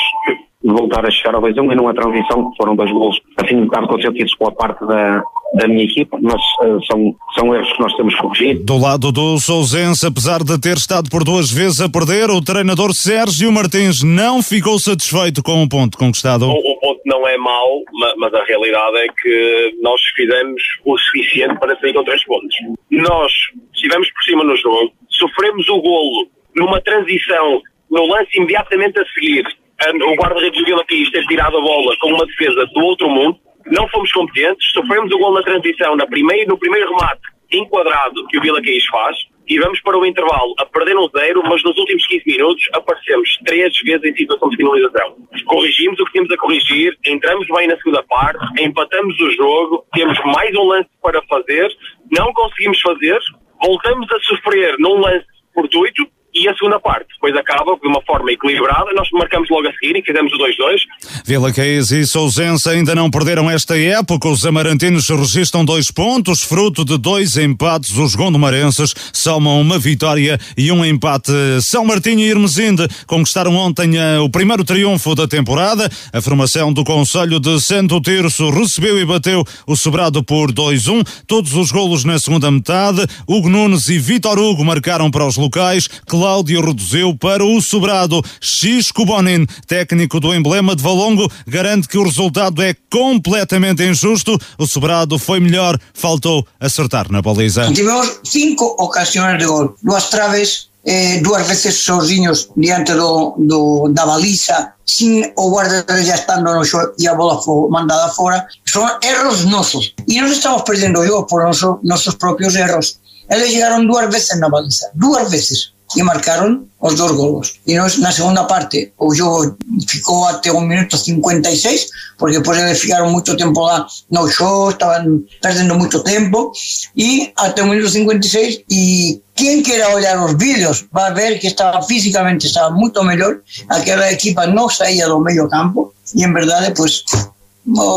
voltar a chegar ao 2-1 e numa transição que foram dois gols assim um bocado consentidos pela parte da, da minha equipa, mas uh, são, são erros que nós temos que corrigir. Do lado do Sousense, apesar de ter estado por duas vezes a perder, o treinador Sérgio Martins não ficou satisfeito com o ponto conquistado. O, o ponto não é mau, mas, mas a realidade é que nós fizemos o suficiente para sair com três pontos. Nós estivemos por cima no jogo, sofremos o golo numa transição no lance imediatamente a seguir o guarda-redes do Vila Pires ter tirado a bola com uma defesa do outro mundo, não fomos competentes, sofremos o gol na transição na primeira, no primeiro remate enquadrado que o Vila Caís faz. E vamos para o intervalo a perder um zero, mas nos últimos 15 minutos aparecemos três vezes em situação de finalização. Corrigimos o que tínhamos a corrigir, entramos bem na segunda parte, empatamos o jogo, temos mais um lance para fazer, não conseguimos fazer, voltamos a sofrer num lance fortuito e a segunda parte depois acaba de uma forma equilibrada. Nós marcamos logo a seguir e fizemos o 2-2. Vila Caís e Sousense ainda não perderam esta época. Os amarantinos registram dois pontos, fruto de dois empates. Os gondomarenses somam uma vitória e um empate. São Martinho e Irmesinde conquistaram ontem eh, o primeiro triunfo da temporada. A formação do Conselho de Santo Tirso recebeu e bateu o Sobrado por 2-1. Todos os golos na segunda metade. Hugo Nunes e Vitor Hugo marcaram para os locais. Cláudio reduziu para o sobrado. Xisco Bonin, técnico do emblema de Valongo, garante que o resultado é completamente injusto. O sobrado foi melhor, faltou acertar na baliza. Tivemos cinco ocasiões de gol, duas traves, eh, duas veces sozinhos diante do, do, da baliza, sin o guarda já estando no show e a bola foi mandada fora. São erros nossos. E nós estamos perdendo o por nosso, nossos próprios erros. Eles chegaram duas vezes na baliza, duas vezes. E marcaron os dos golos. E nós, na segunda parte, o jogo ficou até o minuto 56, porque depois eles ficaram muito tempo lá no show, estavam perdendo muito tempo, e até o minuto 56, e quem queira olhar os vídeos vai ver que estava fisicamente estava muito melhor, aquela equipa não saía do meio campo, e em verdade, pues,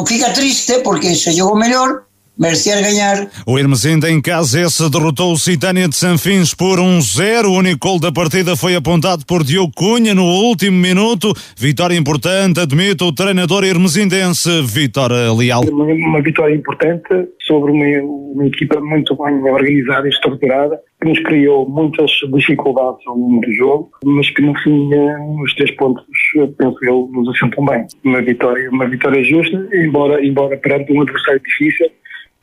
fica triste porque se jogou melhor, merecia ganhar. O Hermesinda em casa esse derrotou o Citânia de Sanfins por 1-0. Um o único gol da partida foi apontado por Diogo Cunha no último minuto. Vitória importante, admite o treinador hermesindense Vitória Leal. Uma, uma vitória importante sobre uma, uma, equipa muito bem organizada e estruturada que nos criou muitas dificuldades ao longo do jogo, mas que no fim os três pontos, penso eu, nos assentam bem. Uma vitória, uma vitória justa, embora, embora perante um adversário difícil,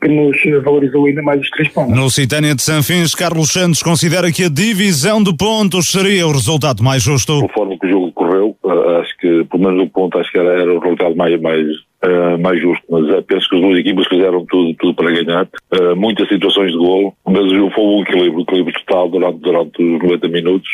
que nos valorizou ainda mais os três pontos. No Citânia de Sanfins, Carlos Santos considera que a divisão de pontos seria o resultado mais justo. Conforme o jogo correu, acho que pelo menos um ponto acho que era, era o resultado mais, mais, uh, mais justo, mas uh, penso que as duas equipas fizeram tudo, tudo para ganhar, uh, muitas situações de golo, mas foi um equilíbrio, um equilíbrio total durante, durante os 90 minutos.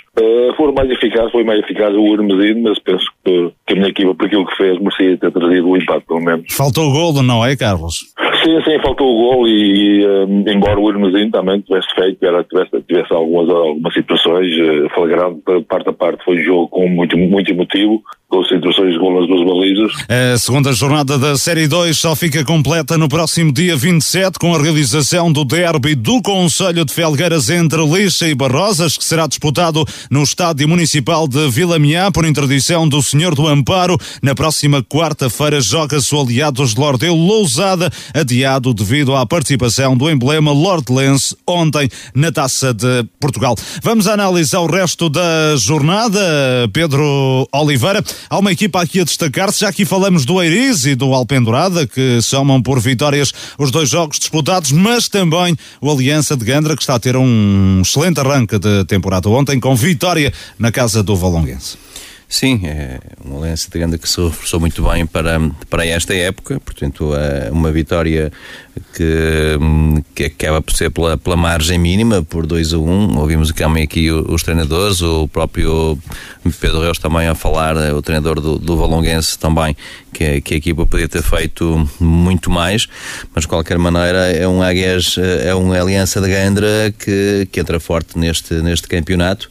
foram mais eficazes, foi mais eficaz o Hermesino, mas penso que, que a minha equipa, por aquilo que fez, merecia ter trazido o empate, pelo menos. Faltou o golo, não é, Carlos? Sim, sim, faltou o gol e, um, embora o Hermesinho também tivesse feito, era, tivesse, tivesse algumas, algumas situações uh, flagrantes, parte a parte foi um jogo com muito, muito emotivo, com situações de gol nas duas balizas. A segunda jornada da Série 2 só fica completa no próximo dia 27 com a realização do derby do Conselho de Felgueiras entre Lixa e Barrosas, que será disputado no Estádio Municipal de Vila Miá por interdição do Senhor do Amparo. Na próxima quarta-feira joga-se o Aliados de Lordeu Lousada, adiado devido à participação do emblema Lordelense ontem na Taça de Portugal. Vamos analisar o resto da jornada. Pedro Oliveira. Há uma equipa aqui a destacar-se, já aqui falamos do Eiriz e do Alpendurada, que somam por vitórias os dois jogos disputados, mas também o Aliança de Gandra, que está a ter um excelente arranque de temporada ontem, com vitória na casa do Valonguense. Sim, é uma aliança de Gandra que se reforçou muito bem para, para esta época, portanto, é uma vitória que, que acaba por ser pela, pela margem mínima, por 2 a 1. Um. Ouvimos também aqui os treinadores, o próprio Pedro Reus também a falar, eh, o treinador do, do Valonguense também, que, que a equipa podia ter feito muito mais, mas de qualquer maneira é um Águias, eh, é uma aliança de Gandra que, que entra forte neste, neste campeonato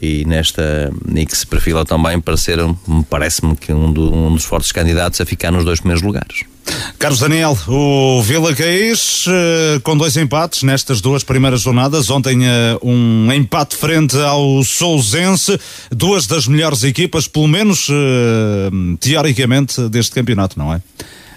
e nesta e que se perfila também para ser, parece-me que um, do, um dos fortes candidatos a ficar nos dois primeiros lugares. Carlos Daniel, o Vila Caís uh, com dois empates nestas duas primeiras jornadas. Ontem uh, um empate frente ao Sousense, duas das melhores equipas, pelo menos uh, teoricamente, deste campeonato, não é?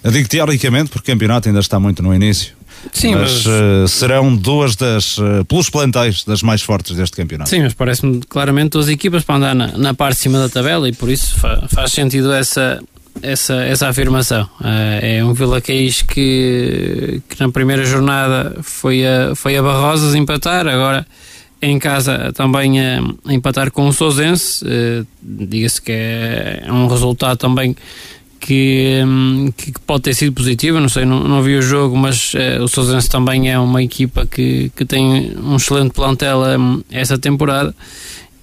Eu digo teoricamente porque o campeonato ainda está muito no início. Sim, mas, mas... serão duas das, pelos plantéis, das mais fortes deste campeonato. Sim, mas parece-me claramente duas equipas para andar na, na parte de cima da tabela e por isso fa faz sentido essa, essa, essa afirmação. Uh, é um Vila Caís que, que na primeira jornada foi a, foi a Barrosas empatar, agora em casa também a, a empatar com o Sousense. Uh, Diga-se que é, é, um resultado também que, um, que, pode ter sido positivo. Não sei, não, não vi o jogo, mas uh, o Sousense também é uma equipa que, que tem um excelente plantel um, essa temporada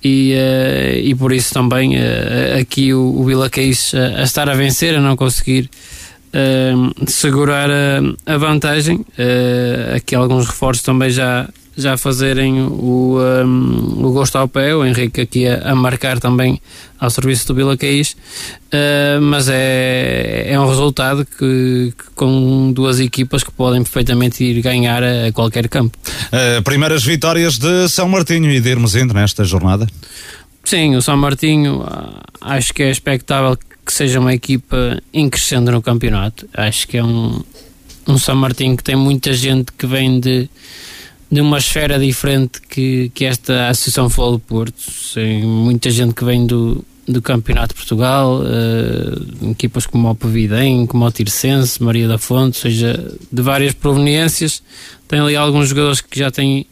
e, uh, e por isso também uh, aqui o, o Vila Caís uh, a estar a vencer, a não conseguir segurar a, a vantagem. aqui alguns reforços também já, já fazerem o, um, o gosto ao pé, o Henrique aqui a, a marcar também ao serviço do Vila Caís, uh, mas é, é um resultado que, que, com duas equipas que podem perfeitamente ir ganhar a, a qualquer campo. Uh, primeiras vitórias de São Martinho e de Hermesinde nesta jornada? Sim, o São Martinho acho que é expectável que seja uma equipa em crescendo no campeonato. Acho que é um, um São Martinho que tem muita gente que vem de, de uma esfera diferente que, que esta Associação Futebol do Porto. Tem muita gente que vem do, do Campeonato de Portugal, uh, equipas como o Pavidem, como o Tircense, Maria da Fonte, ou seja, de várias proveniências. Tem ali alguns jogadores que já têm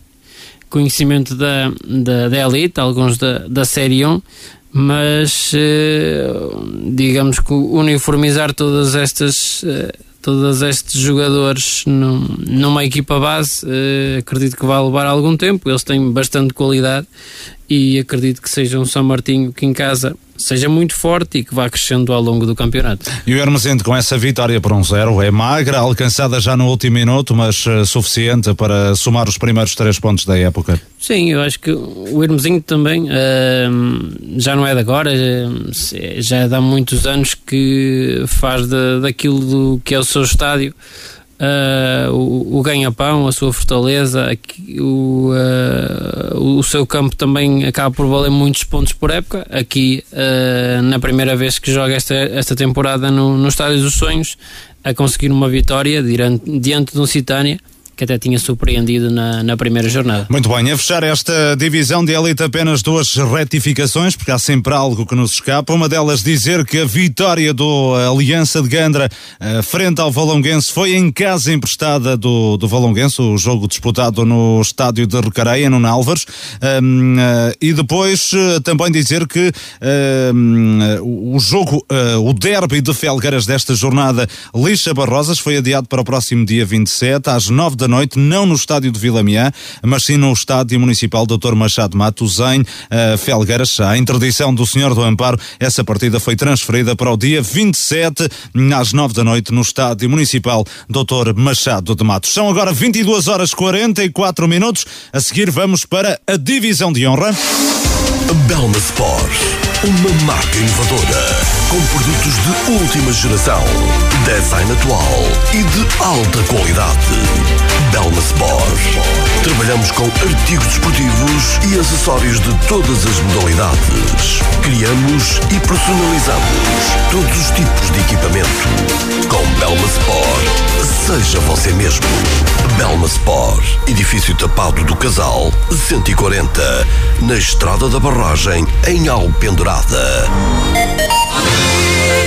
conhecimento da, da, da elite, alguns da, da Série 1, mas uh, digamos que uniformizar todas estas. Uh, todos estes jogadores num, numa equipa base, uh, acredito que vai levar algum tempo. Eles têm bastante qualidade e acredito que seja um São Martinho que em casa seja muito forte e que vá crescendo ao longo do campeonato. E o Hermesende com essa vitória por um zero é magra, alcançada já no último minuto, mas uh, suficiente para somar os primeiros três pontos da época. Sim, eu acho que o Hermesinho também uh, já não é de agora, já é de há muitos anos que faz de, daquilo do, que é o seu estádio uh, o, o ganha-pão, a sua fortaleza, o, uh, o seu campo também acaba por valer muitos pontos por época. Aqui, uh, na primeira vez que joga esta, esta temporada no, no Estádio dos Sonhos, a conseguir uma vitória diante, diante de um Citânia que até tinha surpreendido na, na primeira jornada. Muito bem, a fechar esta divisão de elite apenas duas retificações, porque há sempre algo que nos escapa. Uma delas dizer que a vitória do Aliança de Gandra uh, frente ao Valonguense foi em casa emprestada do, do Valonguense, o jogo disputado no estádio de Recareia, no Nálvares. Um, uh, e depois uh, também dizer que o jogo, o derby de Felgueiras desta jornada, Lixa Barrosas, foi adiado para o próximo dia 27, às 9 da noite, não no estádio de Vilamiã, mas sim no estádio municipal Dr. Machado Matos, em uh, Felgueiras. A interdição do Senhor do Amparo, essa partida foi transferida para o dia 27, às 9 da noite, no estádio municipal Dr. Machado de Matos. São agora 22 horas 44 minutos. A seguir, vamos para a divisão de honra. Belma Sport, uma marca inovadora, com produtos de última geração, design atual e de alta qualidade. Belma Sport. Trabalhamos com artigos desportivos e acessórios de todas as modalidades. Criamos e personalizamos todos os tipos de equipamento. Com Belma Sport, seja você mesmo. Belma Sport, edifício tapado do Casal, 140, na Estrada da Barragem, em Alpendurada.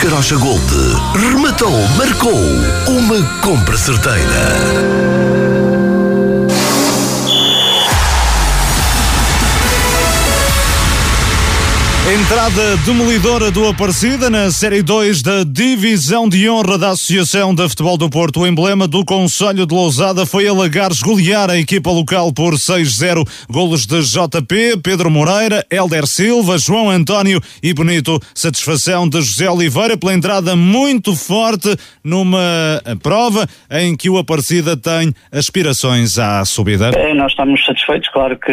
Carocha Gold, rematou, marcou uma compra certeira. Entrada demolidora do Aparecida na Série 2 da Divisão de Honra da Associação de Futebol do Porto. O emblema do Conselho de Lousada foi a golear a equipa local por 6-0. Golos de JP, Pedro Moreira, Helder Silva, João António e Bonito. Satisfação de José Oliveira pela entrada muito forte numa prova em que o Aparecida tem aspirações à subida. É, nós estamos satisfeitos, claro que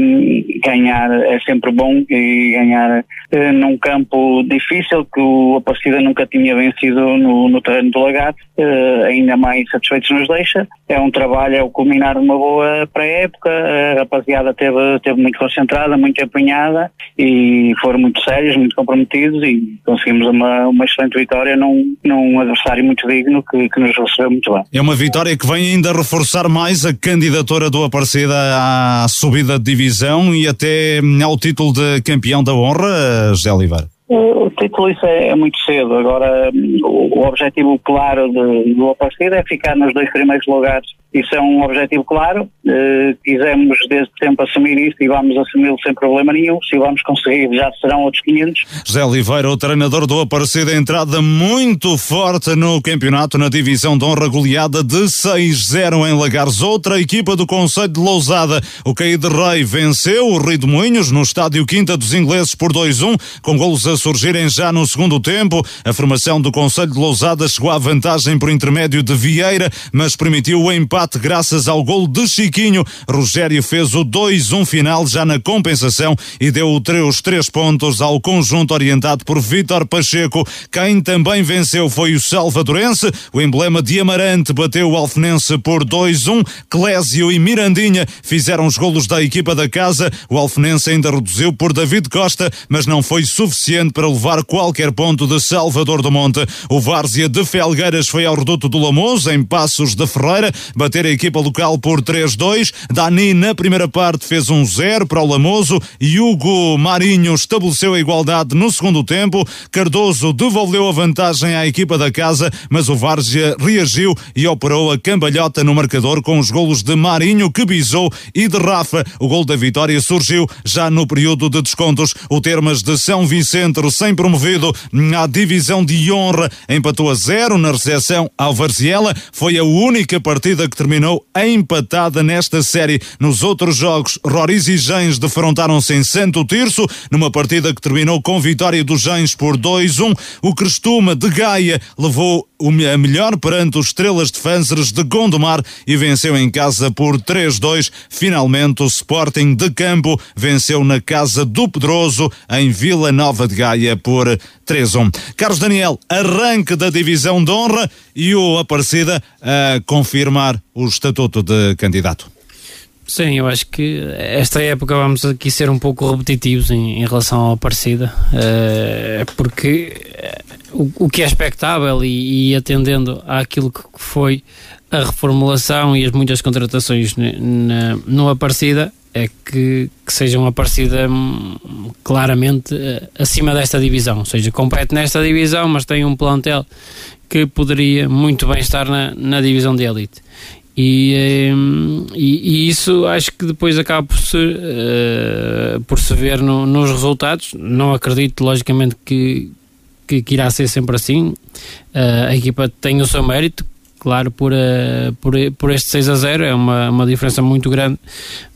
hum, ganhar é sempre bom e ganhar eh, num campo difícil que o Aparecida nunca tinha vencido no, no terreno do Lagato, eh, ainda mais satisfeitos nos deixa. É um trabalho, é o culminar de uma boa pré-época, a rapaziada teve, teve muito concentrada, muito empenhada e foram muito sérios, muito comprometidos e conseguimos uma, uma excelente vitória num, num adversário muito digno que, que nos recebeu muito bem. É uma vitória que vem ainda reforçar mais a candidatura do Aparecida à subida de divisão e até ao título de campeão da honra, José Oliveira? O título isso é, é muito cedo. Agora, o, o objetivo claro de, do Aparecida é ficar nos dois primeiros lugares. Isso é um objetivo claro. Eh, quisemos desde sempre assumir isto e vamos assumi-lo sem problema nenhum. Se vamos conseguir, já serão outros 500. José Oliveira, o treinador do Aparecida, entrada muito forte no campeonato na divisão de honra goleada de 6-0 em Lagares. Outra equipa do Conselho de Lousada, o Caí de Rei, venceu o Rio de Moinhos no estádio Quinta dos Ingleses por 2-1, com golos a surgirem já no segundo tempo. A formação do Conselho de Lousada chegou à vantagem por intermédio de Vieira, mas permitiu o empate graças ao gol de Chiquinho. Rogério fez o 2-1 final já na compensação e deu os três pontos ao conjunto orientado por Vítor Pacheco. Quem também venceu foi o Salvadorense. O emblema de Amarante bateu o Alfenense por 2-1. Clésio e Mirandinha fizeram os golos da equipa da casa. O Alfenense ainda reduziu por David Costa, mas não foi suficiente para levar qualquer ponto de Salvador do Monte. O Várzea de Felgueiras foi ao reduto do Lamoso, em Passos de Ferreira, bater a equipa local por 3-2. Dani, na primeira parte, fez um 0 para o Lamoso Hugo Marinho estabeleceu a igualdade no segundo tempo. Cardoso devolveu a vantagem à equipa da casa, mas o Várzea reagiu e operou a cambalhota no marcador com os golos de Marinho, que bisou, e de Rafa. O gol da vitória surgiu já no período de descontos. O Termas de São Vicente, recém-promovido à divisão de honra, empatou a zero na recepção ao Varziela. Foi a única partida que terminou empatada nesta série. Nos outros jogos, Roriz e Gens defrontaram-se em Santo Tirso, numa partida que terminou com vitória dos Gens por 2-1. O Crestuma de Gaia levou a melhor perante os Estrelas de Fânceres de Gondomar e venceu em casa por 3-2. Finalmente, o Sporting de Campo venceu na casa do Pedroso, em Vila Nova de Gaia, por 3-1. Carlos Daniel, arranque da divisão de honra e o Aparecida a confirmar o estatuto de candidato. Sim, eu acho que esta época vamos aqui ser um pouco repetitivos em, em relação ao Aparecida, uh, porque uh, o, o, que é expectável e, e, atendendo àquilo que foi a reformulação e as muitas contratações na, no Aparecida, é que, que seja uma Aparecida hum, claramente uh, acima desta divisão, ou seja, compete nesta divisão, mas tem um plantel que poderia muito bem estar na, na divisão de elite. E, hum, e, e, isso acho que depois acaba por se, uh, por se ver no, nos resultados. Não acredito, logicamente, que, que, que irá ser sempre assim. Uh, a equipa tem o seu mérito, claro, por, uh, por, por este 6 a 0, é uma, uma diferença muito grande,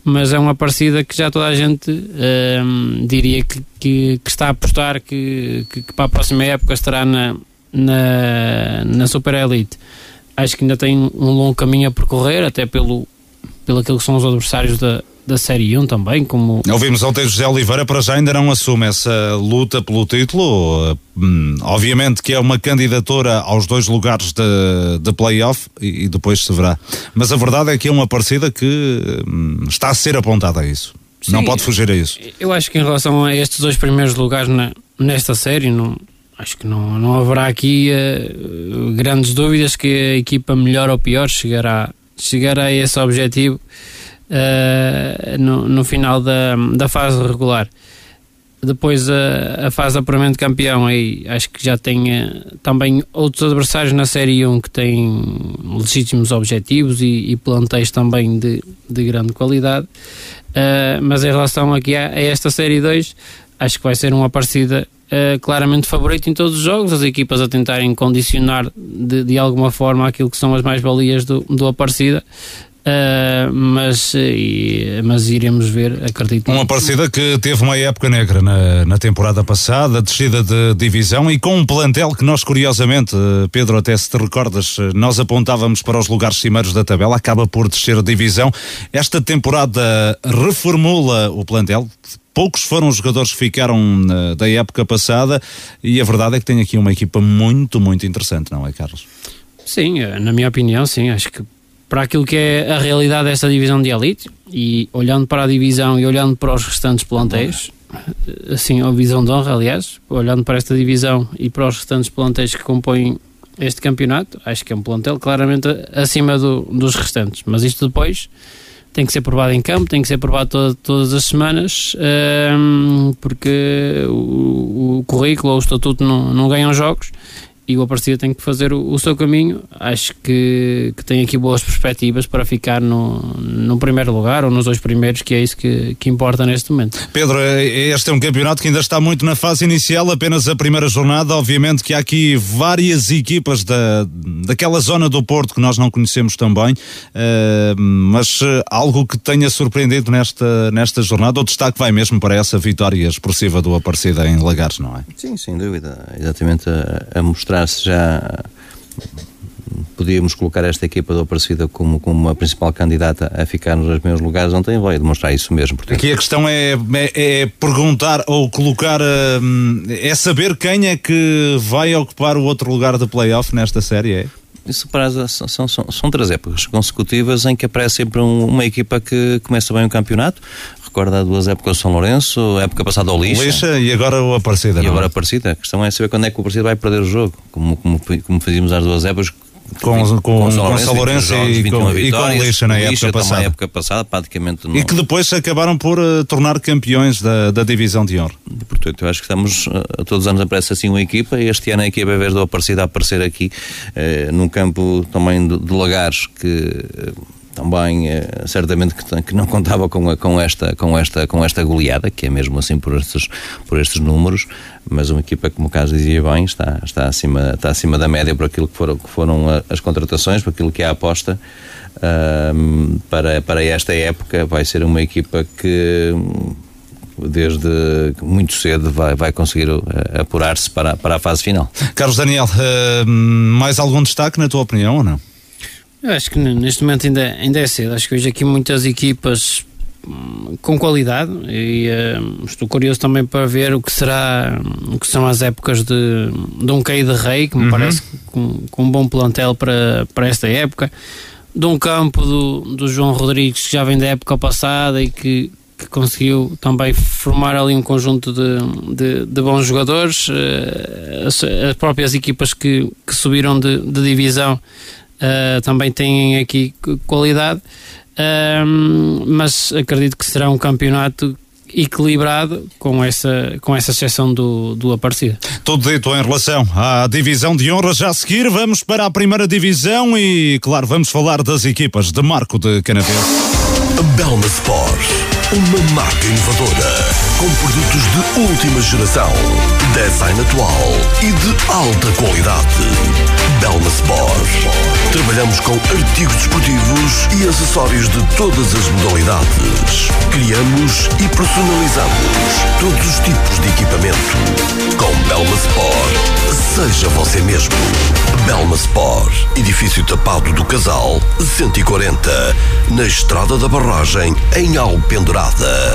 mas é uma parecida que já toda a gente uh, diria que, que, que, está a apostar que, que, que, para a próxima época estará na, na, na Super Elite acho que ainda tem um longo caminho a percorrer, até pelo, pelo aquilo que são os adversários da, da Série 1 também, como... Ouvimos ontem José Oliveira, para já ainda não assume essa luta pelo título, hum, obviamente que é uma candidatura aos dois lugares de, de play-off e, depois se verá, mas a verdade é que é uma parecida que hum, está a ser apontada a isso, Sim, não pode fugir a isso. Eu acho que em relação a estes dois primeiros lugares na, nesta série, não acho que não, não haverá aqui uh, grandes dúvidas que a equipa melhor ou pior chegará, chegará a esse objetivo uh, no, no final da, da fase regular. Depois a, a fase de apuramento de campeão, aí acho que já tem também outros adversários na Série 1 que têm legítimos objetivos e, e plantéis também de, de grande qualidade. mas em relação aqui a, a esta Série 2, acho que vai ser uma parecida uh, claramente favorito em todos os jogos, as equipas a tentarem condicionar de, de alguma forma aquilo que são as mais-valias do, do Aparecida. Uh, mas, e, mas iremos ver, acredito. Uma parecida que teve uma época negra na, na temporada passada, descida de divisão e com um plantel que nós, curiosamente, Pedro, até se te recordas, nós apontávamos para os lugares cimeiros da tabela, acaba por descer a divisão. Esta temporada reformula o plantel, poucos foram os jogadores que ficaram uh, da época passada e a verdade é que tem aqui uma equipa muito, muito interessante, não é, Carlos? Sim, eh, na minha opinião, sim. Acho que para aquilo que é a realidade desta divisão de elite e olhando para a divisão e olhando para os restantes plantéis, eh, assim, a visão de honra, aliás, olhando para esta divisão e para os restantes plantéis que compõem este campeonato, acho que é um plantel claramente acima do, dos restantes. Mas isto depois tem que ser provado em campo, tem que ser provado toda, todas as semanas, um, porque o, o currículo ou o estatuto não, não ganham jogos e o Aparecida tem que fazer o, o seu caminho. Acho que, que, tem aqui boas perspectivas para ficar no, no primeiro lugar ou nos dois primeiros, que é isso que, que importa neste momento. Pedro, este é um campeonato que ainda está muito na fase inicial, apenas a primeira jornada. Obviamente que há aqui várias equipas da, daquela zona do Porto que nós não conhecemos tão bem, uh, mas uh, algo que tenha surpreendido nesta, nesta jornada, o destaque vai mesmo para essa vitória expressiva do Aparecida em Lagares, não é? Sim, sem dúvida. Exatamente a, a mostrar se já podíamos colocar esta equipa do Aparecida como, como uma principal candidata a ficar nos primeiros lugares, ontem veio demonstrar isso mesmo. Portanto. Aqui a questão é, é, é perguntar ou colocar, hum, é saber quem é que vai ocupar o outro lugar de playoff nesta série, é? Isso para, são, são, são, três épocas consecutivas em que aparece sempre um, uma equipa que começa bem o campeonato. Recorda duas épocas São Lourenço, a época passada ao Lixa. Lixa e agora o Aparecida. E agora a Aparecida. A questão é saber quando é que o Aparecida vai perder o jogo, como, como, como fazíamos às duas épocas com, com, com, com São Lourenço e, com, e com Lixa na época passada. época passada, praticamente não... E que depois acabaram por uh, tornar campeões da, da divisão de honra. Portanto, eu acho que estamos, uh, todos os anos aparece assim uma equipa, e este ano a equipa, em vez do Aparecida aparecer aqui, uh, num campo também de, de Lagares, que também eh, certamente que, não contava com, esta, com, esta, com esta goleada, que é mesmo assim por estes, por estes números, mas uma equipa, como o caso dizia bem, está, está, acima, está acima da média por aquilo que foram, que foram as contratações, por aquilo que é a aposta. Um, para, para esta época vai ser uma equipa que desde muito cedo vai, vai conseguir uh, apurar-se para, para a fase final. Carlos Daniel, mais algum destaque na tua opinião ou não? Eu acho que neste momento ainda, ainda é cedo. Acho que hoje aqui muitas equipas hum, com qualidade e uh, estou curioso também para ver o que será o que são as épocas de, de um Caí de Rei, que me uhum. parece com, com um bom plantel para, para esta época, de um campo do, do João Rodrigues que já vem da época passada e que, que conseguiu também formar ali um conjunto de, de, de bons jogadores, uh, as, as, próprias equipas que, que subiram de, de divisão uh, também têm aqui qualidade, uh, mas acredito que será um campeonato equilibrado com essa, com essa exceção do, do Aparecida. Tudo dito em relação à divisão de honra. Já a seguir, vamos para a primeira divisão e, claro, vamos falar das equipas de Marco de Canaveses. Belma Sport, uma marca inovadora com produtos de última geração, design atual e de alta qualidade. Belma Sport. Trabalhamos com artigos desportivos e acessórios de todas as modalidades. Criamos e personalizamos todos os tipos de equipamento. Com Belma Sport, seja você mesmo. Belma Sport, edifício tapado do Casal, 140, na Estrada da Barragem, em Alpendurada.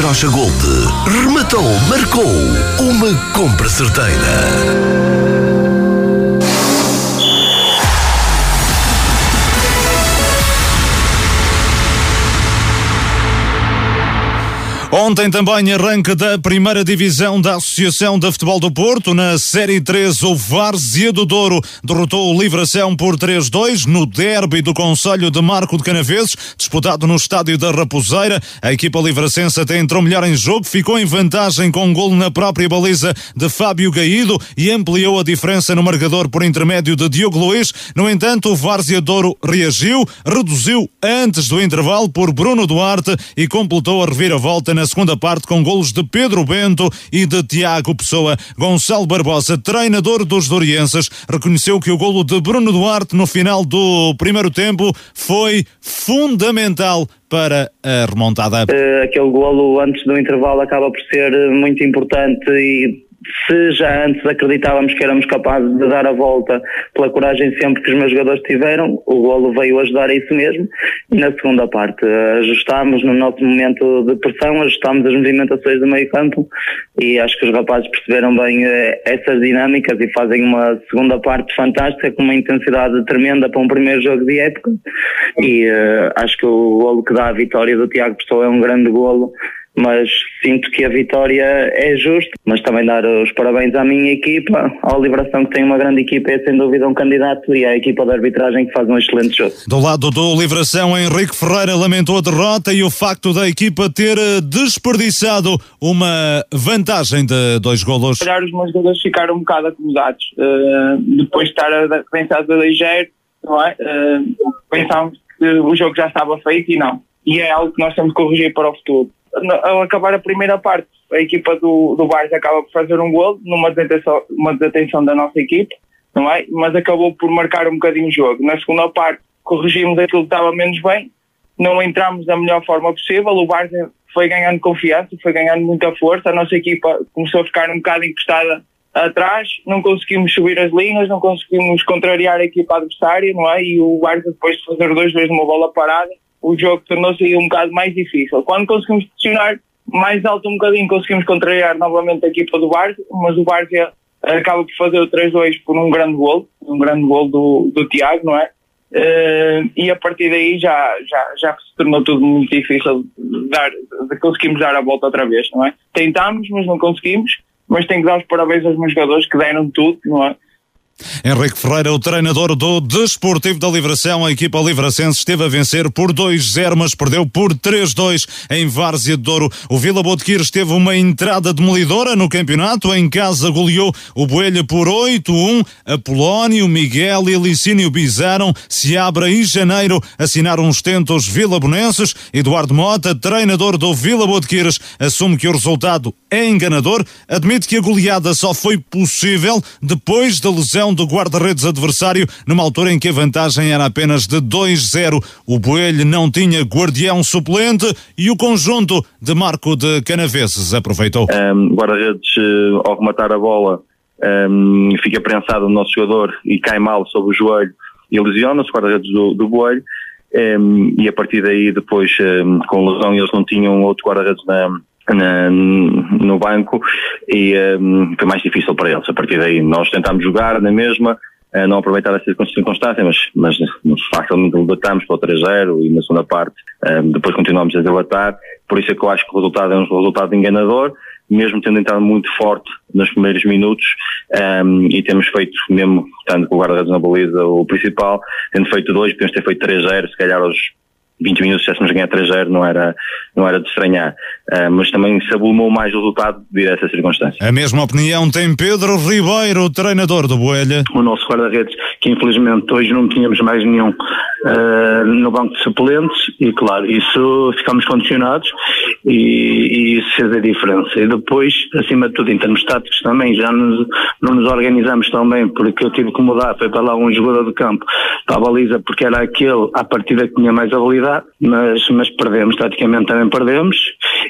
Gold, rematou, marcou uma compra certeira. Ontem também arranque da primeira divisão da Associação de Futebol do Porto. Na Série 3, o Várzea do Douro derrotou o Livração por 3-2 no derby do Conselho de Marco de Canaveses, disputado no estádio da Raposeira. A equipa livracense até entrou melhor em jogo, ficou em vantagem com um golo na própria baliza de Fábio Gaído e ampliou a diferença no marcador por intermédio de Diogo Luiz. No entanto, o Várzea Douro reagiu, reduziu antes do intervalo por Bruno Duarte e completou a reviravolta na na segunda parte com golos de Pedro Bento e de Tiago Pessoa. Gonçalo Barbosa, treinador dos Dorienses, reconheceu que o golo de Bruno Duarte no final do primeiro tempo foi fundamental para a remontada. Uh, aquele golo antes do intervalo acaba por ser muito importante e se já antes acreditávamos que éramos capazes de dar a volta pela coragem sempre que os meus jogadores tiveram, o golo veio ajudar a isso mesmo. E na segunda parte, ajustámos no nosso momento de pressão, ajustámos as movimentações do meio campo e acho que os rapazes perceberam bem eh, essas dinâmicas e fazem uma segunda parte fantástica com uma intensidade tremenda para um primeiro jogo de época. E uh, acho que o golo que dá a vitória do Tiago Pessoa é um grande golo mas sinto que a vitória é justa, mas também dar os parabéns à minha equipa, ao Liberação que tem uma grande equipa, é sem dúvida um candidato e à equipa de arbitragem que faz um excelente jogo. Do lado do Liberação, Henrique Ferreira lamentou a derrota e o facto da equipa ter eh, desperdiçado uma vantagem de dois golos. Se calhar os meus jogadores ficaram um bocado acomodados, uh, depois de estar a pensar a ligeiro, não é? Uh, pensámos que o jogo já estava feito e não. E é algo que nós temos que corrigir para o futuro ao acabar a primeira parte, a equipa do, do Barça acaba por fazer um gol numa desatenção, uma desatenção da nossa equipe, não é? Mas acabou por marcar um bocadinho o jogo. Na segunda parte, corrigimos aquilo que estava menos bem, não entramos da melhor forma possível, o Barça foi ganhando confiança, foi ganhando muita força, a nossa equipa começou a ficar um bocado encostada atrás, não conseguimos subir as linhas, não conseguimos contrariar a equipa adversária, não é? E o Barça depois de fazer dois vezes uma bola parada, o jogo tornou-se um bocado mais difícil. Quando conseguimos pressionar mais alto um bocadinho, conseguimos contrariar novamente a equipa do Várzea, mas o Várzea acaba por fazer o 3-2 por um grande gol, um grande gol do, do Tiago, não é? Uh, e a partir daí já, já, já se tornou tudo muito difícil dar, de conseguirmos dar a volta outra vez, não é? Tentámos, mas não conseguimos, mas tenho que dar os parabéns aos meus jogadores que deram tudo, não é? Henrique Ferreira, o treinador do Desportivo da Livração, a equipa livracense esteve a vencer por 2-0, mas perdeu por 3-2 em Várzea de Douro. O Vila Botequires teve uma entrada demolidora no campeonato, em casa goleou o Boelha por 8-1. Apolónio, Miguel e Licínio Bizaram, Seabra e Janeiro assinaram os tentos vilabonenses. Eduardo Mota, treinador do Vila Botequires, assume que o resultado é enganador, admite que a goleada só foi possível depois da lesão do guarda-redes adversário, numa altura em que a vantagem era apenas de 2-0. O Boelho não tinha guardião suplente e o conjunto de Marco de Canaveses aproveitou. Um, guarda-redes, uh, ao rematar a bola, um, fica prensado no nosso jogador e cai mal sobre o joelho e lesiona-se, guarda-redes do, do Boelho. Um, e a partir daí, depois, com lesão, eles não tinham outro guarda-redes na, na, no banco e um, foi mais difícil para eles. A partir daí nós tentámos jogar na mesma, uh, não aproveitar essa circunstância, mas, mas facilmente debatamos para o 3-0 e na segunda parte um, depois continuamos a debatar. Por isso é que eu acho que o resultado é um resultado enganador, mesmo tendo entrado muito forte nos primeiros minutos um, e temos feito, mesmo estando com o guarda-redes na baliza, o principal, tendo feito dois, podemos ter feito 3-0, se calhar aos 20 minutos, se estivéssemos a ganhar 3-0, não era, não era de estranhar. Uh, mas também se mais o resultado devido a essa circunstância. A mesma opinião tem Pedro Ribeiro, treinador do Boelha. O nosso guarda-redes, que infelizmente hoje não tínhamos mais nenhum uh, no banco de suplentes, e claro, isso ficamos condicionados e, e isso fez a diferença. E depois, acima de tudo, em termos táticos também, já nos, não nos organizamos tão bem, porque eu tive que mudar, foi para lá um jogador de campo para a baliza, porque era aquele, à partida, que tinha mais habilidade mas, mas perdemos, taticamente também perdemos.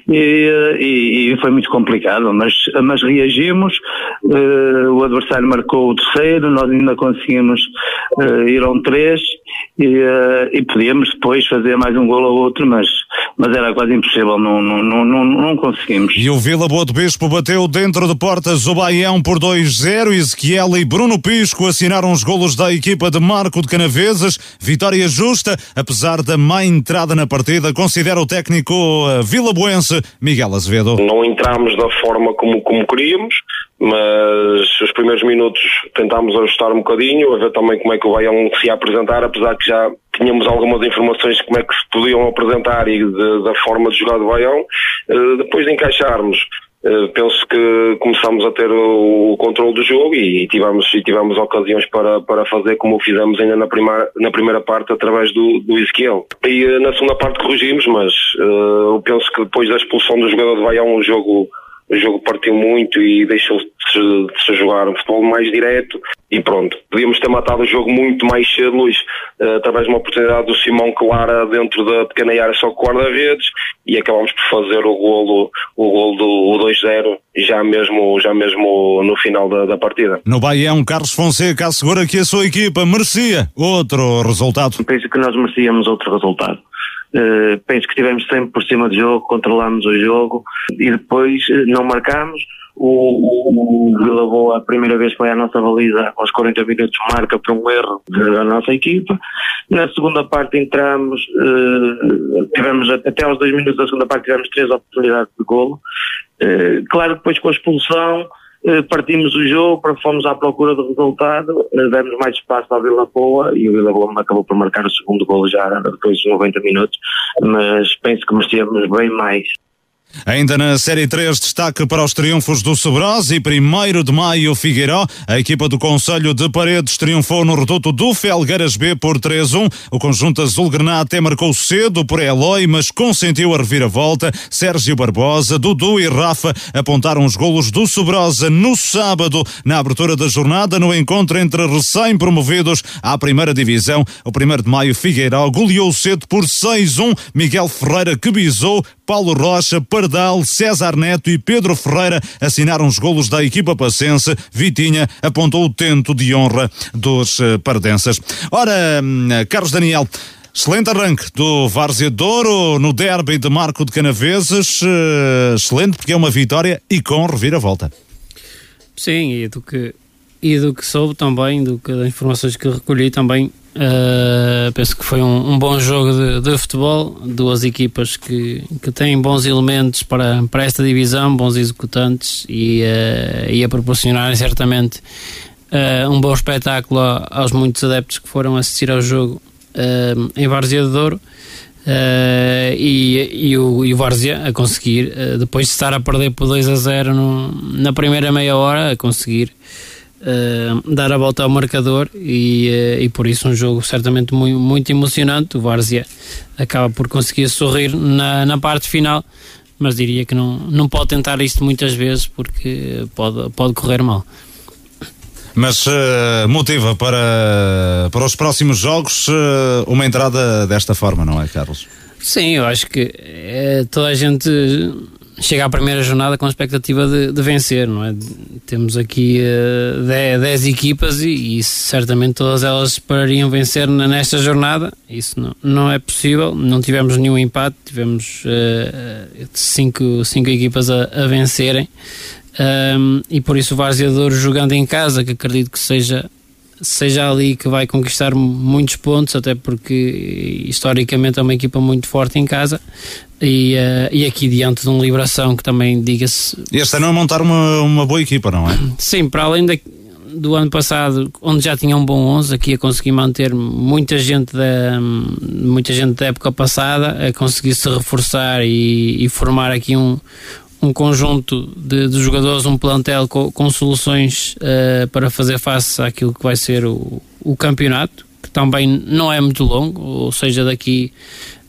E, e, e foi muito complicado, mas, mas reagimos, uh, o adversário marcou o terceiro, nós ainda conseguimos uh, ir a um três e, uh, e podíamos depois fazer mais um gol ou outro, mas, mas era quase impossível, não, não, não, não, não conseguimos. E o Vila Boa do Bispo bateu dentro de portas o Baião por 2-0, Ezequiel e Bruno Pisco assinaram os golos da equipa de Marco de Canaveses, vitória justa, apesar da má entrada na partida, considera o técnico uh, Vila Boense, Miguel Azevedo. Não entramos da forma como, como queríamos, mas os primeiros minutos tentámos ajustar um bocadinho, a ver também como é que o Baião se ia apresentar, apesar que já tínhamos algumas informações de como é que se podiam apresentar e de, da forma de jogar do Baião. Uh, depois de encaixarmos, uh, penso que começámos a ter o, controle do jogo e tivemos, e tivemos ocasiões para, para fazer como fizemos ainda na primeira, na primeira parte através do, do Ezequiel. E uh, na segunda parte corrigimos, mas eu penso que depois da expulsão do jogador do Baião o jogo o jogo partiu muito e deixou-se de se jogar um futebol mais direto e pronto. Podíamos ter matado o jogo muito mais cedo, Luís, uh, através de uma oportunidade do Simão Clara dentro da pequena área só com guarda-redes e acabamos por fazer o golo, o golo do 2-0 já mesmo, já mesmo no final da, da partida. No Baião, Carlos Fonseca assegura que a sua equipa merecia outro resultado. Penso que nós merecíamos outro resultado. Uh, penso que estivemos sempre por cima do jogo, controlámos o jogo e depois uh, não marcámos. O, o, o Vila Boa, a primeira vez foi à nossa baliza, aos 40 minutos, marca por um erro da nossa equipa. Na segunda parte entramos, uh, tivemos até aos dois minutos da segunda parte tivemos três oportunidades de golo. claro, depois com a expulsão, partimos o jogo, fomos à procura do resultado, demos mais espaço ao Vila Boa e o Vila Boa acabou por marcar o segundo golo já depois de 90 minutos, mas penso que merecíamos bem mais. Ainda na Série 3, destaque para os triunfos do Sobrosa e 1 de maio Figueiró. A equipa do Conselho de Paredes triunfou no reduto do Felgueiras B por 3-1. O conjunto azul-granate até marcou cedo por Eloy, mas consentiu a reviravolta. Sérgio Barbosa, Dudu e Rafa apontaram os golos do Sobrosa no sábado, na abertura da jornada, no encontro entre recém-promovidos à primeira divisão. O 1 de maio Figueiró goleou cedo por 6-1. Miguel Ferreira que bisou, Paulo Rocha, Pardal, César Neto e Pedro Ferreira assinaram os golos da equipa pacense. Vitinha apontou o tento de honra dos eh, pardenses. Ora, hum, Carlos Daniel. Excelente arranque do Várzea Douro no derby de Marco de Canaveses. Eh, excelente porque é uma vitória e com reviravolta. Sim, e do que, e do que soube também, do que, das informações que recolhi também, Uh, penso que foi um, um bom jogo de, de, futebol, duas equipas que, que têm bons elementos para, para esta divisão, bons executantes e, uh, e a proporcionarem certamente uh, um bom espetáculo aos muitos adeptos que foram assistir ao jogo em Várzea de Douro. e, e, o, e o Várzea a conseguir, depois de estar a perder por 2 a 0 no, na primeira meia hora, a conseguir uh, dar a volta ao marcador e, uh, e por isso um jogo certamente muito, muito emocionante. O Várzea acaba por conseguir sorrir na, na parte final, mas diria que não, não pode tentar isto muitas vezes porque pode, pode correr mal. Mas uh, motiva para, para os próximos jogos uma entrada desta forma, não é, Carlos? Sim, eu acho que toda a gente chega à primeira jornada com a expectativa de, de vencer, não é? Temos aqui 10 uh, equipas e, e, certamente todas elas esperariam vencer nesta jornada. Isso não, não é possível. Não tivemos nenhum empate, tivemos 5 uh, cinco, equipas a, a vencerem. Um, e por isso o Varzeador jogando em casa, que acredito que seja seja ali que vai conquistar muitos pontos, até porque historicamente é uma equipa muito forte em casa. E, uh, e aqui diante de um Liberação que também, diga-se. Este ano é montar uma, uma boa equipa, não é? [CLEARS THROAT] Sim, para além da, do ano passado, onde já tinha um bom 11, aqui a conseguir manter muita gente da, muita gente da época passada, a conseguir se reforçar e, e formar aqui um, um conjunto de, de jogadores, um plantel com, com soluções uh, para fazer face àquilo que vai ser o, o campeonato, que também não é muito longo, ou seja, daqui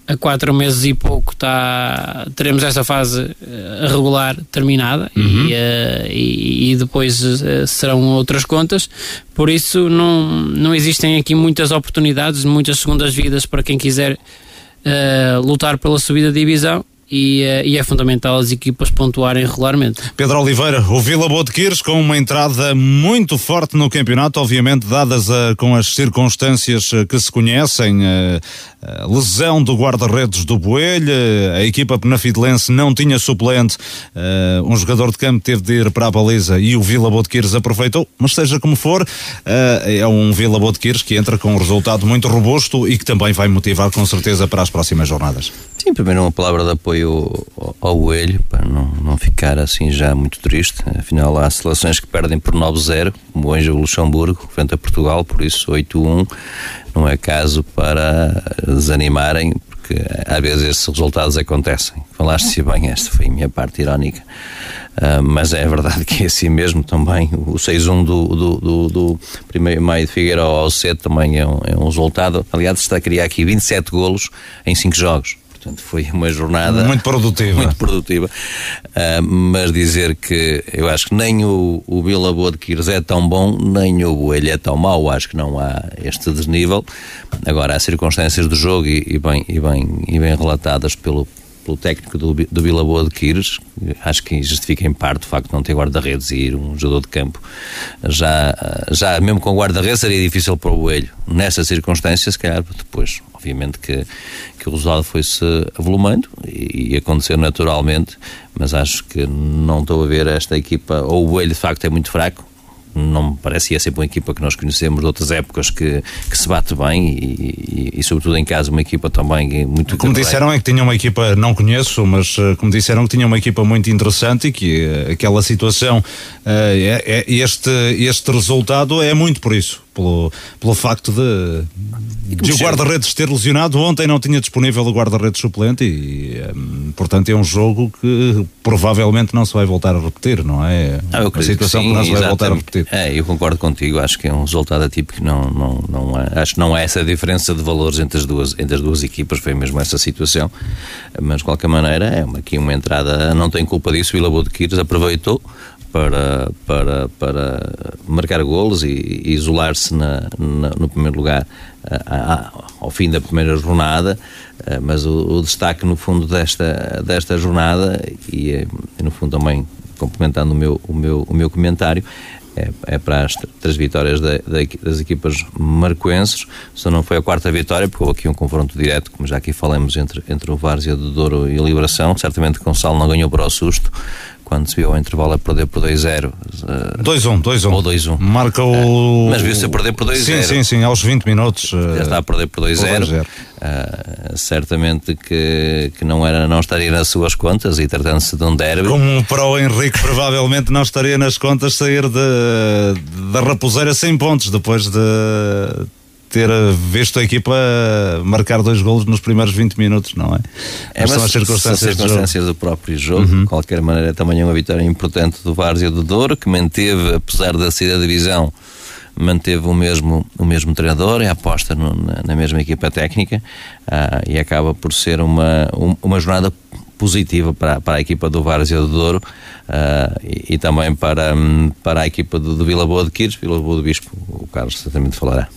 a quatro meses e pouco tá, teremos esta fase uh, regular terminada uhum. e, uh, e, e, depois uh, serão outras contas. Por isso, não, não existem aqui muitas oportunidades, muitas segundas vidas para quem quiser lutar pela subida de divisão e, eh, e, é fundamental as equipas pontuarem regularmente. Pedro Oliveira, o Vila Boa de Quires com uma entrada muito forte no campeonato, obviamente dadas a, com as circunstâncias eh, que se conhecem, a, eh, a lesão do guarda-redes do Boelho, a equipa penafidelense não tinha suplente, um jogador de campo teve de ir para a baliza e o Vila Boa de Quires aproveitou, mas seja como for, é um Vila Boa de Quires que entra com um resultado muito robusto e que também vai motivar com certeza para as próximas jornadas. Sim, primeiro uma palavra de apoio ao, ao Coelho, para não, não ficar assim já muito triste. Afinal, há seleções que perdem por 9-0, como o Luxemburgo, frente a Portugal, por isso 8-1 não é caso para desanimarem, porque às vezes esses resultados acontecem. Falaste-se bem, esta foi a minha parte irónica. Uh, mas é verdade que é assim mesmo também. O 6-1 do, do, do, do 1 maio de Figueira ao 7 também é um, é um resultado. Aliás, está a criar aqui 27 golos em 5 jogos portanto foi uma jornada muito produtiva. Muito produtiva. Uh, mas dizer que eu acho que nem o, o de Quires é tão bom, nem o Boelho é tão mau, acho que não há este desnível. Agora, há circunstâncias do jogo e, e, bem, e, bem, e bem relatadas pelo, pelo técnico do, do Boa de Quires, acho que justifica em parte o facto de não ter guarda-redes e ir um jogador de campo. Já, já mesmo com guarda-redes seria difícil para o Boelho. Nessa circunstância, se calhar depois, obviamente que, que o resultado foi-se avolumando e, e aconteceu naturalmente, mas acho que não estou a ver esta equipa, ou o Boelho de facto é muito fraco, não me parece, e é sempre uma equipa que nós conhecemos de outras épocas que, que se bate bem e, e, e sobretudo em casa, uma equipa também muito. Como disseram, é que tinha uma equipa, não conheço, mas eh, como disseram que tinha uma equipa muito interessante e que uh, aquela situação, uh, é, é, este, este resultado é muito por isso pelo, pelo facto de, de o guarda-redes ter lesionado. Ontem não tinha disponível o guarda-redes suplente e, um, portanto, é um jogo que provavelmente não se vai voltar a repetir, não é? Ah, eu Uma situação que, sim, que não se vai voltar a repetir. É, eu concordo contigo. Acho que é um resultado atípico. Não, não, não é, acho que não é essa diferença de valores entre as duas, entre as duas equipas. Foi mesmo essa situação. Mas, de qualquer maneira, é uma, aqui uma entrada. Não tem culpa disso. Vila Boa de Quires aproveitou para, para, para marcar golos e, e isolar-se no primeiro lugar a, a, ao fim da primeira jornada, mas o, o, destaque no fundo desta, desta jornada e, e no fundo também complementando o meu, o meu, o meu comentário, é, é, para as três vitórias da, da, das equipas marcoenses. Só não foi a quarta vitória, porque houve aqui um confronto direto, como já aqui falamos, entre, entre o Várzea do Douro e a Liberação. Certamente Gonçalo não ganhou para o susto, quando se viu ao intervalo a perder por 2-0. 2-1, 2-1. Ou 2-1. Marca o. Uh, mas viu-se a perder por 2-0. Sim, sim, sim, aos 20 minutos. Já está a perder por 2-0. Uh, certamente que, que não, era, não estaria nas suas contas e tratando-se de um derby. Como para o Henrique, provavelmente não estaria nas contas sair da Raposeira sem pontos depois de ter visto a equipa marcar dois golos nos primeiros 20 minutos, não é? É, mas são as circunstâncias, são circunstâncias do, do, próprio jogo. Uhum. De qualquer maneira, também é uma vitória importante do Várzea do Douro, que manteve, apesar da saída da divisão, manteve o mesmo, o mesmo treinador, é aposta no, na, na, mesma equipa técnica ah, e acaba por ser uma, um, uma jornada positiva para, para a equipa do Várzea do Douro uh, e, e, também para, para a equipa do, do Vila Boa de Quires, Vila Boa do Bispo, o Carlos certamente falará.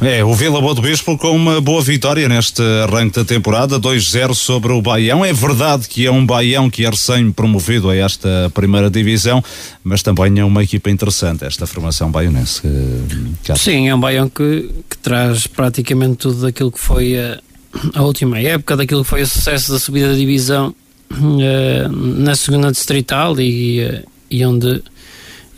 É, o Vila Boa do Bispo com uma boa vitória neste arranque da temporada, 2-0 sobre o Baião. É verdade que é um Baião que é recém-promovido a esta primeira divisão, mas também é uma equipa interessante, esta formação baionense. Sim, é um Baião que, que traz praticamente tudo daquilo que foi a, a última época, daquilo que foi o sucesso da subida da divisão uh, na segunda distrital e, uh, e onde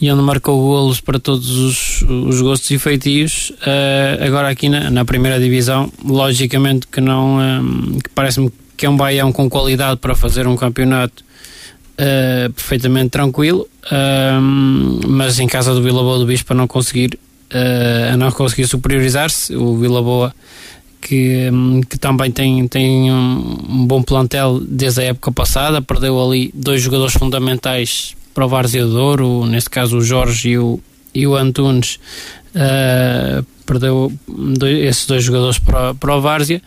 e onde marcou golos para todos os, os gostos e feitios. Uh, agora aqui na, na, primeira divisão, logicamente que não um, parece-me que é um baião com qualidade para fazer um campeonato uh, perfeitamente tranquilo, uh, mas em casa do Vila Boa do Bispo a não conseguir a não conseguir superiorizar-se, o Vila Boa que, hum, que também tem, tem um bom plantel desde a época passada, perdeu ali dois jogadores fundamentais para o Várzea de Douro, neste caso o Jorge e o, e o Antunes, uh, perdeu dois, esses dois jogadores para, para o Várzea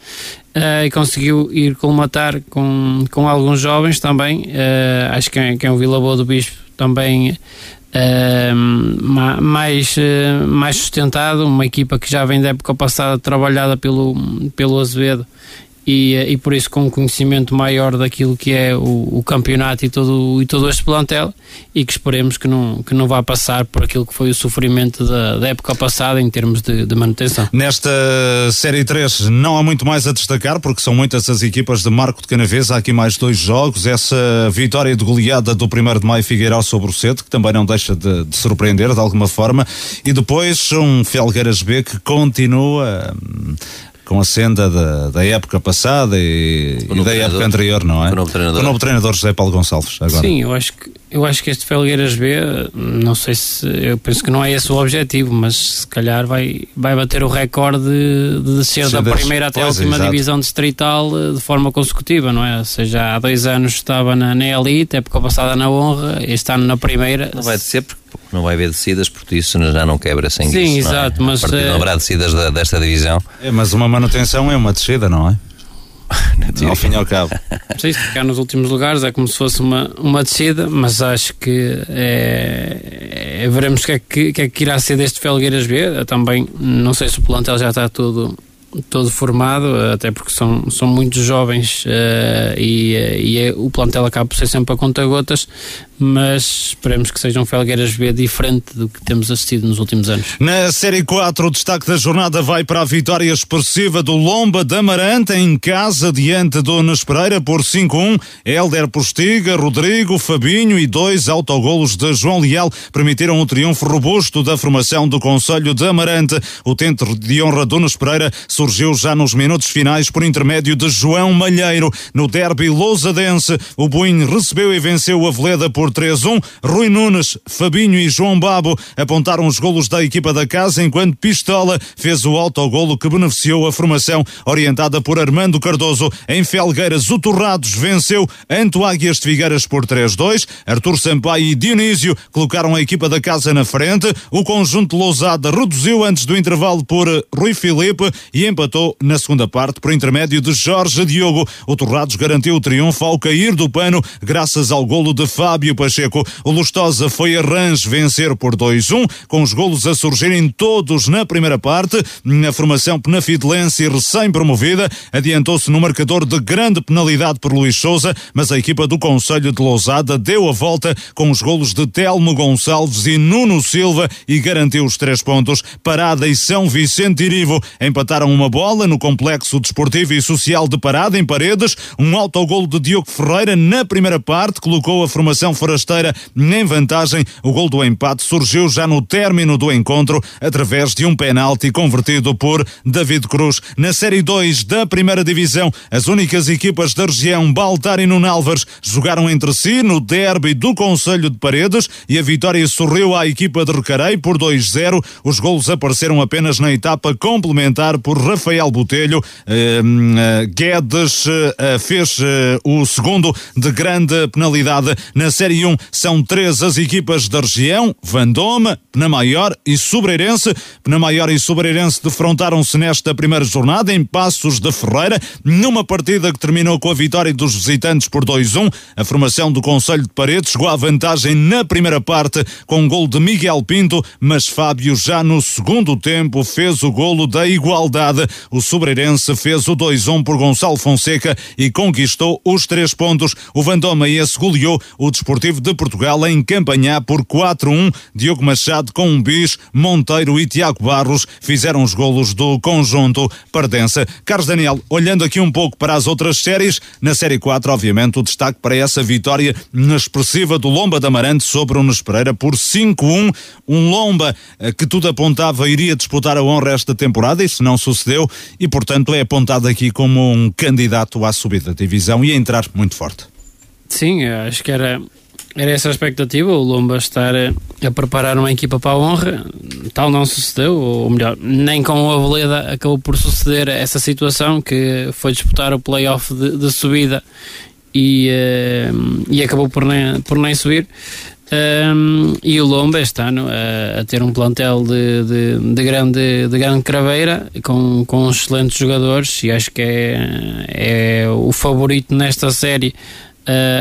uh, e conseguiu ir colmatar com, com alguns jovens também. Uh, acho que é, que é um Vila Boa do Bispo também mais, mais sustentado, uma equipa que já vem da época passada trabalhada pelo, pelo Azevedo e, e por isso com um conhecimento maior daquilo que é o, o, campeonato e todo, e todo este plantel e que esperemos que não, que não vá passar por aquilo que foi o sofrimento da, da época passada em termos de, de, manutenção. Nesta Série 3 não há muito mais a destacar porque são muitas as equipas de Marco de Canavês, há aqui mais dois jogos, essa vitória de goleada do 1 de Maio Figueiredo sobre o Sete, que também não deixa de, de surpreender de alguma forma, e depois um Felgueiras B que continua hum, com a senda da, da época passada e, e da época anterior, não é? O novo treinador. O novo treinador José Paulo Gonçalves. Agora. Sim, eu acho que eu acho que este Felgueiras B, não sei se eu penso que não é esse o objetivo, mas se calhar vai, vai bater o recorde de, de descer da primeira até a última exato. divisão distrital eh, de forma consecutiva, não é? Ou seja, há dois anos estava na, na elite, época passada na honra, este ano na primeira. Não vai descer porque não vai haver descidas, porque isso já não quebra sem Sim, isso, exato, não é? mas. Não haverá descidas da, desta divisão. É, mas uma manutenção é uma descida, não é? [LAUGHS] ao fim e ao cabo. Sim, ficar nos últimos lugares é como se fosse uma, uma descida, mas acho que é, é, veremos o que, é que, que, é que irá ser deste Felgueiras B. Também não sei se o plantel já está todo todo formado, até porque são, são muitos jovens uh, e, e é, o plantel acaba por ser sempre a conta-gotas, mas esperemos que seja um Felgueiras B diferente do que temos assistido nos últimos anos. Na Série 4, o destaque da jornada vai para a vitória expressiva do Lomba da Amarante em casa diante do Nunes Pereira por 5-1. Helder Postiga, Rodrigo, Fabinho e dois autogolos de João Leal permitiram o triunfo robusto da formação do Conselho de Amarante. O tente de honra do Nunes Pereira surgiu já nos minutos finais por intermédio de João Malheiro. No derby lousadense, o Buin recebeu e venceu o Aveleda por por 3-1. Rui Nunes, Fabinho e João Babo apontaram os golos da equipa da casa, enquanto Pistola fez o autogolo que beneficiou a formação orientada por Armando Cardoso. Em Felgueiras, o Torrados venceu Anto Águias de Figueiras por 3-2. Artur Sampaio e Dionísio colocaram a equipa da casa na frente. O conjunto Lousada reduziu antes do intervalo por Rui Filipe e empatou na segunda parte por intermédio de Jorge Diogo. O Torrados garantiu o triunfo ao cair do pano graças ao golo de Fábio Pacheco. O Lustosa foi a Rãs vencer por 2-1, com os golos a surgirem todos na primeira parte. A formação penafidelense recém-promovida adiantou-se no marcador de grande penalidade por Luís Souza, mas a equipa do Conselho de Lousada deu a volta com os golos de Telmo Gonçalves e Nuno Silva e garantiu os três pontos. Parada e São Vicente Irivo empataram uma bola no complexo desportivo e social de Parada em Paredes. Um autogolo de Diogo Ferreira na primeira parte colocou a formação Forasteira em vantagem. O gol do empate surgiu já no término do encontro através de um penalti convertido por David Cruz. Na Série 2 da Primeira Divisão, as únicas equipas da região Baltar e Nunalvas jogaram entre si no derby do Conselho de Paredes e a vitória sorriu à equipa de Recarei por 2-0. Os golos apareceram apenas na etapa complementar por Rafael Botelho. Uh, Guedes uh, fez uh, o segundo de grande penalidade na Série 1 são três as equipas da região, Vandome, Penamaior e Sobreirense. Penamaior e Sobreirense defrontaram-se nesta primeira jornada em Passos de Ferreira, numa partida que terminou com a vitória dos visitantes por 2-1. A formação do Conselho de Paredes chegou à vantagem na primeira parte com um gol de Miguel Pinto, mas Fábio já no segundo tempo fez o golo da igualdade. O Sobreirense fez o 2-1 por Gonçalo Fonseca e conquistou os três pontos. O Vandome esse goleou o Desportivo de Portugal em campanhar por 4-1. Diogo Machado com um bis, Monteiro e Tiago Barros fizeram os golos do conjunto Pardense. Carlos Daniel, olhando aqui um pouco para as outras séries, na Série 4, obviamente, o destaque para essa vitória expressiva do Lomba da Amarante sobre o Nunes Pereira por 5-1. Um Lomba eh, que tudo apontava iria disputar a honra esta temporada, isso não sucedeu e, portanto, é apontado aqui como um candidato à subida da divisão e a entrar muito forte. Sim, acho que era era essa a expectativa, o Lomba estar a preparar uma equipa para a honra, tal não sucedeu, ou melhor, nem com o Aveleda acabou por suceder essa situação, que foi disputar o playoff de, de subida e, uh, e acabou por nem, por nem subir. Um, e o Lomba este ano a, a ter um plantel de, de, de, grande, de grande craveira com, com excelentes jogadores e acho que é, é o favorito nesta série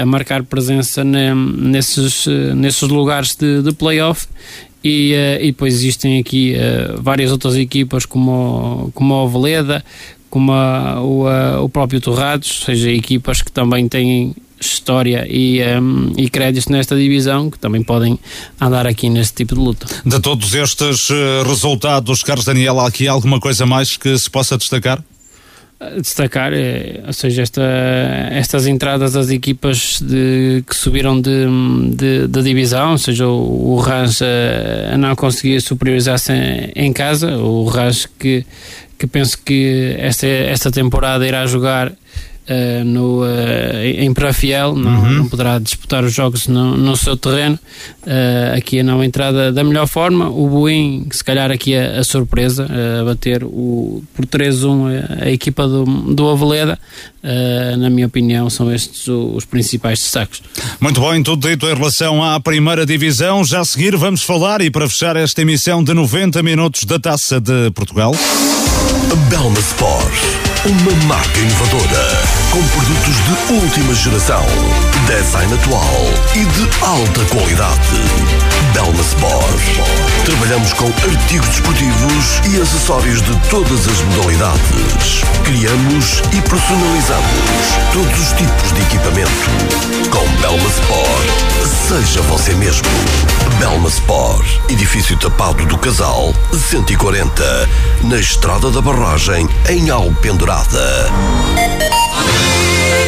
a marcar presença nesses, nesses lugares de, de playoff. E, uh, e depois existem aqui uh, várias outras equipas como, como a Oveleda, como a, o, a, o próprio Torrados, ou seja, equipas que também têm história e, um, e créditos nesta divisão que também podem andar aqui neste tipo de luta. De todos estes uh, resultados, Carlos Daniel, há aqui alguma coisa mais que se possa destacar? destacar, é, ou seja, esta, estas entradas das equipas de, que subiram de, de, de divisão, ou seja, o, o Raj a, a não conseguir superiorizar-se em, em, casa, o Raj que, que penso que esta, esta temporada irá jogar uh, no, uh, em Prafiel, não, uhum. não poderá disputar os jogos no, no seu terreno. Uh, aqui a não entrada da melhor forma. O Boim, se calhar aqui a, a surpresa, a bater o, por 3-1 a, a, equipa do, do Aveleda. na minha opinião, são estes os, os principais destaques. Muito bem, tudo dito em relação à primeira divisão. Já a seguir vamos falar e para fechar esta emissão de 90 minutos da Taça de Portugal. Belma Sport uma marca inovadora, com produtos de última geração, design atual e de alta qualidade. Belma Sport. Trabalhamos com artigos desportivos e acessórios de todas as modalidades. Criamos e personalizamos todos os tipos de equipamento. Com Belma Sport, seja você mesmo. Belma Sport, edifício tapado do Casal, 140, na Estrada da Barragem, em Alpendurada.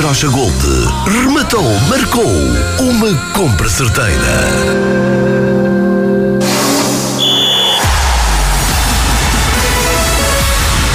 Gold, rematou, marcou uma compra certeira.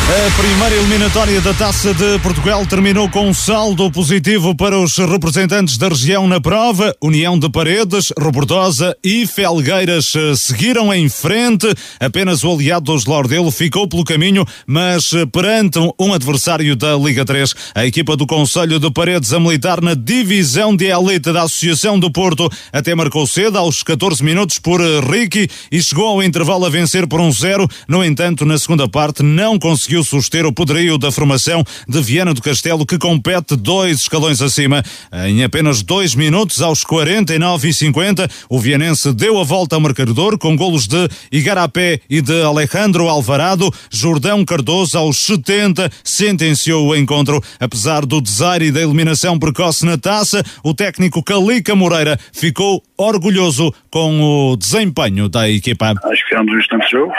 A primeira eliminatória da Taça de Portugal terminou com um saldo positivo para os representantes da região na prova. União de Paredes, Robordosa e Felgueiras eh, seguiram em frente. Apenas o aliado dos Lordelo ficou pelo caminho, mas eh, perante um adversário da Liga 3, a equipa do Conselho de Paredes a militar na divisão de elite da Associação do Porto até marcou cedo aos 14 minutos por eh, Ricky e chegou ao intervalo a vencer por um zero. No entanto, na segunda parte não conseguiu suster o poderio da formação de Viana do Castelo, que compete dois escalões acima. Em apenas dois minutos, aos 49 e 50, o Vianense deu a volta ao marcador com golos de Igarapé e de Alejandro Alvarado. Jordão Cardoso, aos 70, sentenciou o encontro. Apesar do desaire e da eliminação precoce na taça, o técnico Calica Moreira ficou orgulhoso com o desempenho da equipa. Acho que fizemos um instante jogo.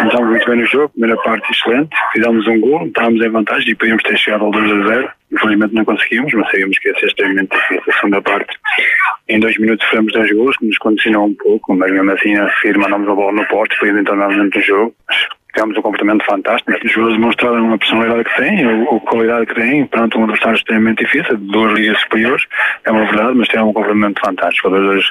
Entramos muito bem no jogo, primeira parte excelente, fizemos um gol, estávamos em vantagem e podíamos ter chegado ao 2 a 0. Infelizmente não conseguimos, mas sabíamos que ia ser extremamente difícil a segunda parte. Em dois minutos fizemos dois gols, que nos condicionou um pouco, mas mesmo assim a seguir mandamos a bola no porte, foi entrar novamente no jogo. Tivemos um comportamento fantástico. Os jogadores demonstraram a personalidade que têm, a, qualidade que têm, perante um adversário extremamente difícil, de duas ligas superiores. É uma verdade, mas tiveram um comportamento fantástico. Os jogadores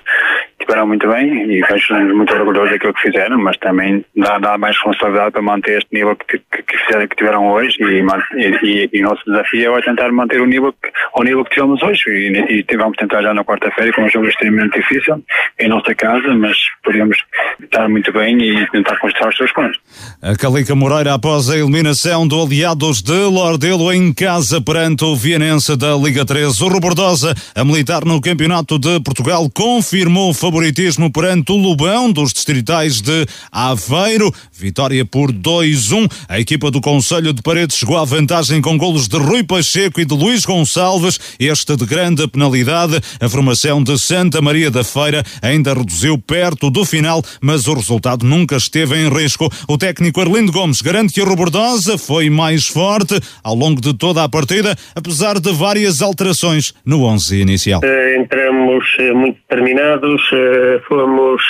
estiveram muito bem e vejo muito orgulhosos daquilo que fizeram, mas também dá, dá mais responsabilidade para manter este nível que, que, que, fizeram, que tiveram hoje e, o nosso desafio é tentar manter o nível que, o nível que tivemos hoje e, e vamos tentar já na quarta-feira com um jogo extremamente difícil em nossa casa, mas podemos estar muito bem e tentar conquistar os seus pontos. A Calica Moreira após a eliminação do Aliados de Lordelo em casa perante o Vianense da Liga 3. O Robordosa, a militar no Campeonato de Portugal, confirmou o favoritismo perante o Lubão dos distritais de Aveiro. Vitória por 2-1. A equipa do Conselho de Paredes chegou à vantagem com golos de Rui Pacheco e de Luís Gonçalves. Este de grande penalidade. A formação de Santa Maria da Feira ainda reduziu perto do final, mas o resultado nunca esteve em risco. O técnico Arlindo Gomes garante que a Robordosa foi mais forte ao longo de toda a partida, apesar de várias alterações no 11 inicial. Uh, entramos uh, muito determinados, uh, fomos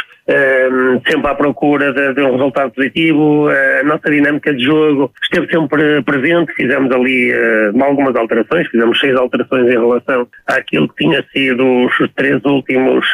sempre à procura de, de, um resultado positivo. a nossa dinâmica de jogo esteve sempre presente. Fizemos ali algumas alterações, fizemos seis alterações em relação àquilo que tinha sido os três últimos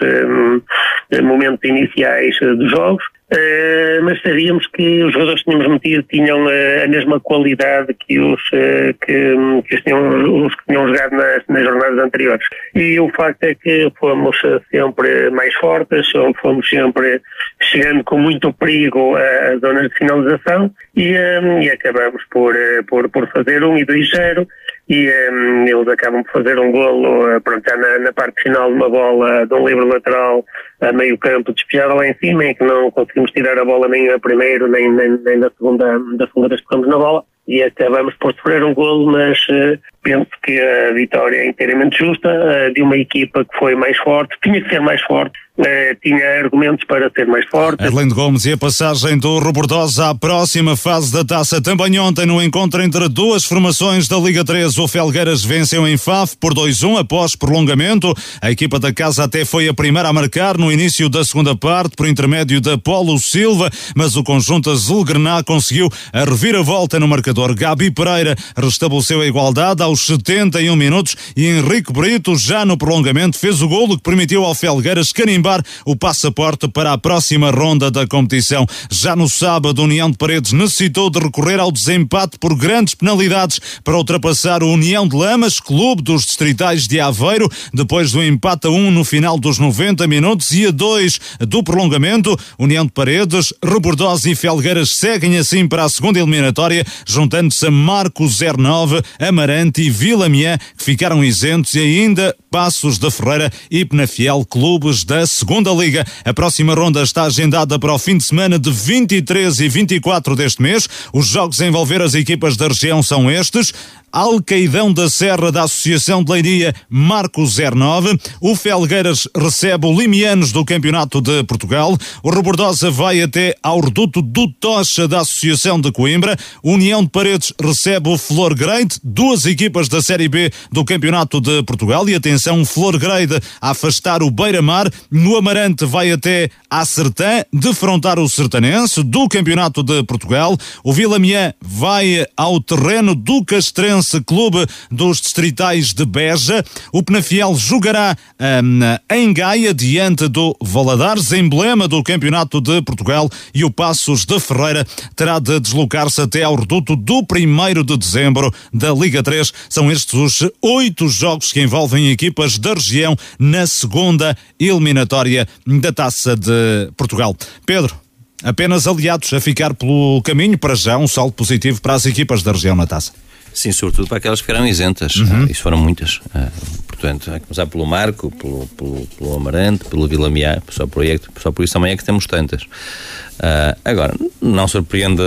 momentos iniciais dos jogos. Uh, mas sabíamos que os jogadores que tínhamos metido tinham uh, a mesma qualidade que os, uh, que, que, os, tinham, os que tinham jogado nas, nas, jornadas anteriores. E o facto é que fomos sempre mais fortes, fomos sempre chegando com muito perigo às zonas de finalização e, e acabamos por, por, por fazer um e dois zero e um, eles acabam por fazer um golo pronto, já na, na, parte final de uma bola de um livre lateral a meio campo despejada lá em cima e que não conseguimos tirar a bola nem a primeiro nem, nem, nem na segunda da segunda vez que estamos na bola. E acabamos por sofrer um golo mas uh, penso que a vitória é inteiramente justa, uh, de uma equipa que foi mais forte, tinha que ser mais forte, Uh, tinha argumentos para ser mais forte. Arlindo Gomes e a passagem do Robordosa à próxima fase da taça. Também ontem no encontro entre duas formações da Liga 3, o Felgueiras venceu em Faf por 2-1 após prolongamento. A equipa da casa até foi a primeira a marcar no início da segunda parte por intermédio da Paulo Silva, mas o conjunto azul grená conseguiu a reviravolta no marcador. Gabi Pereira restabeleceu a igualdade aos 71 minutos e Henrique Brito já no prolongamento fez o golo que permitiu ao Felgueiras carimbar o passaporte para a próxima ronda da competição. Já no sábado, União de Paredes necessitou de recorrer ao desempate por grandes penalidades para ultrapassar o União de Lamas, clube dos distritais de Aveiro, depois do empate a 1 no final dos 90 minutos e a 2 do prolongamento. União de Paredes, Rebordosa e Felgueiras seguem assim para a segunda eliminatória, juntando-se a Marco 09, Amarante e Vila Miã, que ficaram isentos, e ainda Passos da Ferreira e Penafiel, clubes da segunda Liga. A próxima ronda está agendada para o fim de semana de 23 e 24 deste mês. Os jogos a envolver as equipas da região são estes. Alcaidão da Serra da Associação de Leiria Marco 09. O Felgueiras recebe o Limianos do Campeonato de Portugal. O Rebordosa vai até ao Reduto do Tocha da Associação de Coimbra. União de Paredes recebe o Flor Grade, duas equipas da Série B do Campeonato de Portugal. E atenção, Flor Grade a afastar o Beira-Mar. No Amarante vai até à Sertã, defrontar o Sertanense do Campeonato de Portugal. O Vila Miã vai ao terreno do Castrense Clube dos Distritais de Beja. O Penafiel jogará um, em Gaia diante do Valadares, emblema do Campeonato de Portugal, e o Passos de Ferreira terá de deslocar-se até ao reduto do 1 de dezembro da Liga 3. São estes os oito jogos que envolvem equipas da região na segunda eliminatória da Taça de Portugal. Pedro, apenas aliados a ficar pelo caminho para já um saldo positivo para as equipas da região na taça. Sim, sobretudo para aquelas que ficaram isentas. Uhum. Uh, isso foram muitas. Uh, portanto, a começar pelo Marco, pelo, pelo, pelo Amarante, pelo Vila Miá, só por, aí, só por isso também é que temos tantas. Uh, agora, não surpreende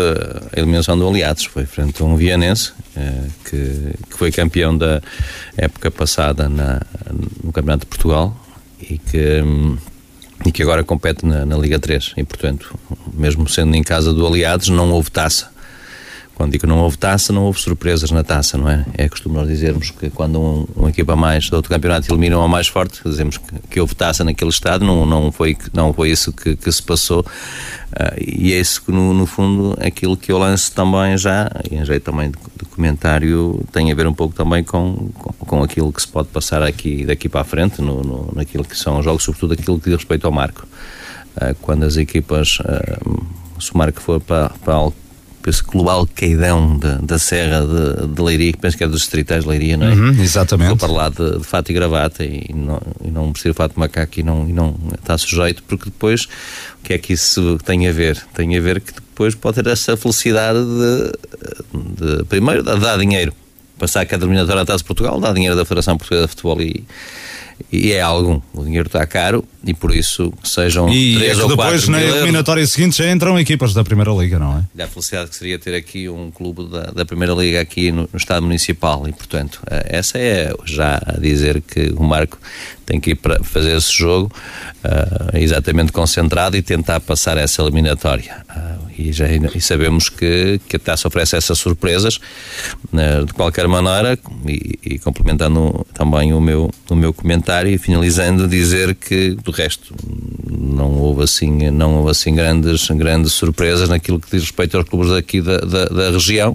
a eliminação do Aliados, foi frente a um Vianense que, que foi campeão da época passada na, no Campeonato de Portugal e que. E que agora compete na, na Liga 3 e portanto mesmo sendo em casa do Aliados não houve taça quando digo não houve taça, não houve surpresas na taça, não é? É costume nós dizermos que quando um, uma equipa mais do outro campeonato elimina uma mais forte, dizemos que, que houve taça naquele estado, não, não, foi, não foi isso que, que se passou. Uh, e é isso que, no, no fundo, aquilo que eu lanço também já, em jeito também de, de comentário, tem a ver um pouco também com, com, com, aquilo que se pode passar aqui daqui para a frente, no, no, naquilo que são os jogos, sobretudo aquilo que diz respeito ao marco. Uh, quando as equipas, uh, se o marco for para, para algo esse clube alqueidão da, da Serra de, de Leiria, que penso que é dos distritais de Leiria, não é? Uhum, exatamente. Vou para lá de, de fato e gravata e não, e não precisa fato de macaco e não, e não está sujeito, porque depois o que é que isso tem a ver? Tem a ver que depois pode ter essa felicidade de, de primeiro, de dar dinheiro. Passar cada eliminatória à Taça de Portugal, dar dinheiro da Federação Portuguesa de Futebol e e é algum. O dinheiro está caro e por isso sejam e três é ou depois na eliminatória seguinte já entram equipas da Primeira Liga, não é? E a felicidade que seria ter aqui um clube da, da Primeira Liga aqui no, no Estado Municipal e portanto eh, essa é já a dizer que o Marco tem que ir para fazer esse jogo uh, exatamente concentrado e tentar passar essa eliminatória. Uh, e, já, e sabemos que, que a taça oferece essas surpresas uh, de qualquer maneira e, e, complementando também o meu, o meu comentário e finalizando dizer que do resto não houve assim não houve assim grandes grandes surpresas naquilo que diz respeito aos clubes daqui da, da, da região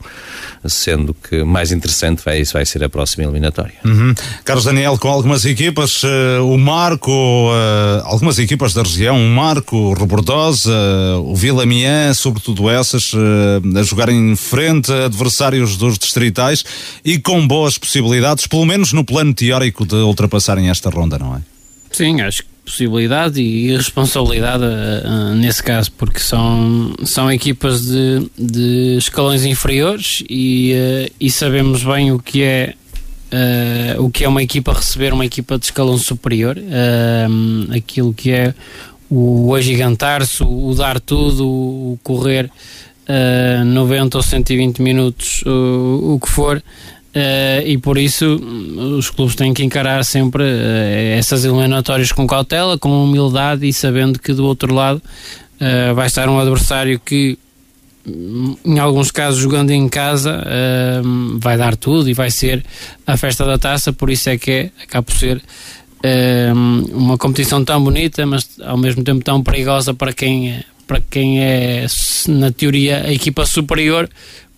sendo que mais interessante vai, vai ser a próxima eliminatória. Uhum. Carlos Daniel, com algumas equipas, uh, o Marco, uh, algumas equipas da região, o Marco, o Rebordosa, uh, o Vila Mian, sobretudo essas, a jogar em frente a adversários dos distritais e com boas possibilidades, pelo menos no plano teórico, de ultrapassarem esta ronda, não é? Sim, acho que possibilidade e responsabilidade uh, nesse caso, porque são, são equipas de, de escalões inferiores e, uh, e sabemos bem o que é uh, o que é uma equipa receber uma equipa de escalão superior, aquilo que é o agigantar-se, o, o dar tudo, o correr 90 ou 120 minutos, o que for Uh, e por isso hum, os clubes têm que encarar sempre uh, essas eliminatórias com cautela, com humildade e sabendo que do outro lado uh, vai estar um adversário que, hum, em alguns casos, jogando em casa, vai dar tudo e vai ser a festa da taça. Por isso é que é, acaba por ser uma competição tão bonita, mas ao mesmo tempo tão perigosa para quem, para quem é, na teoria, a equipa superior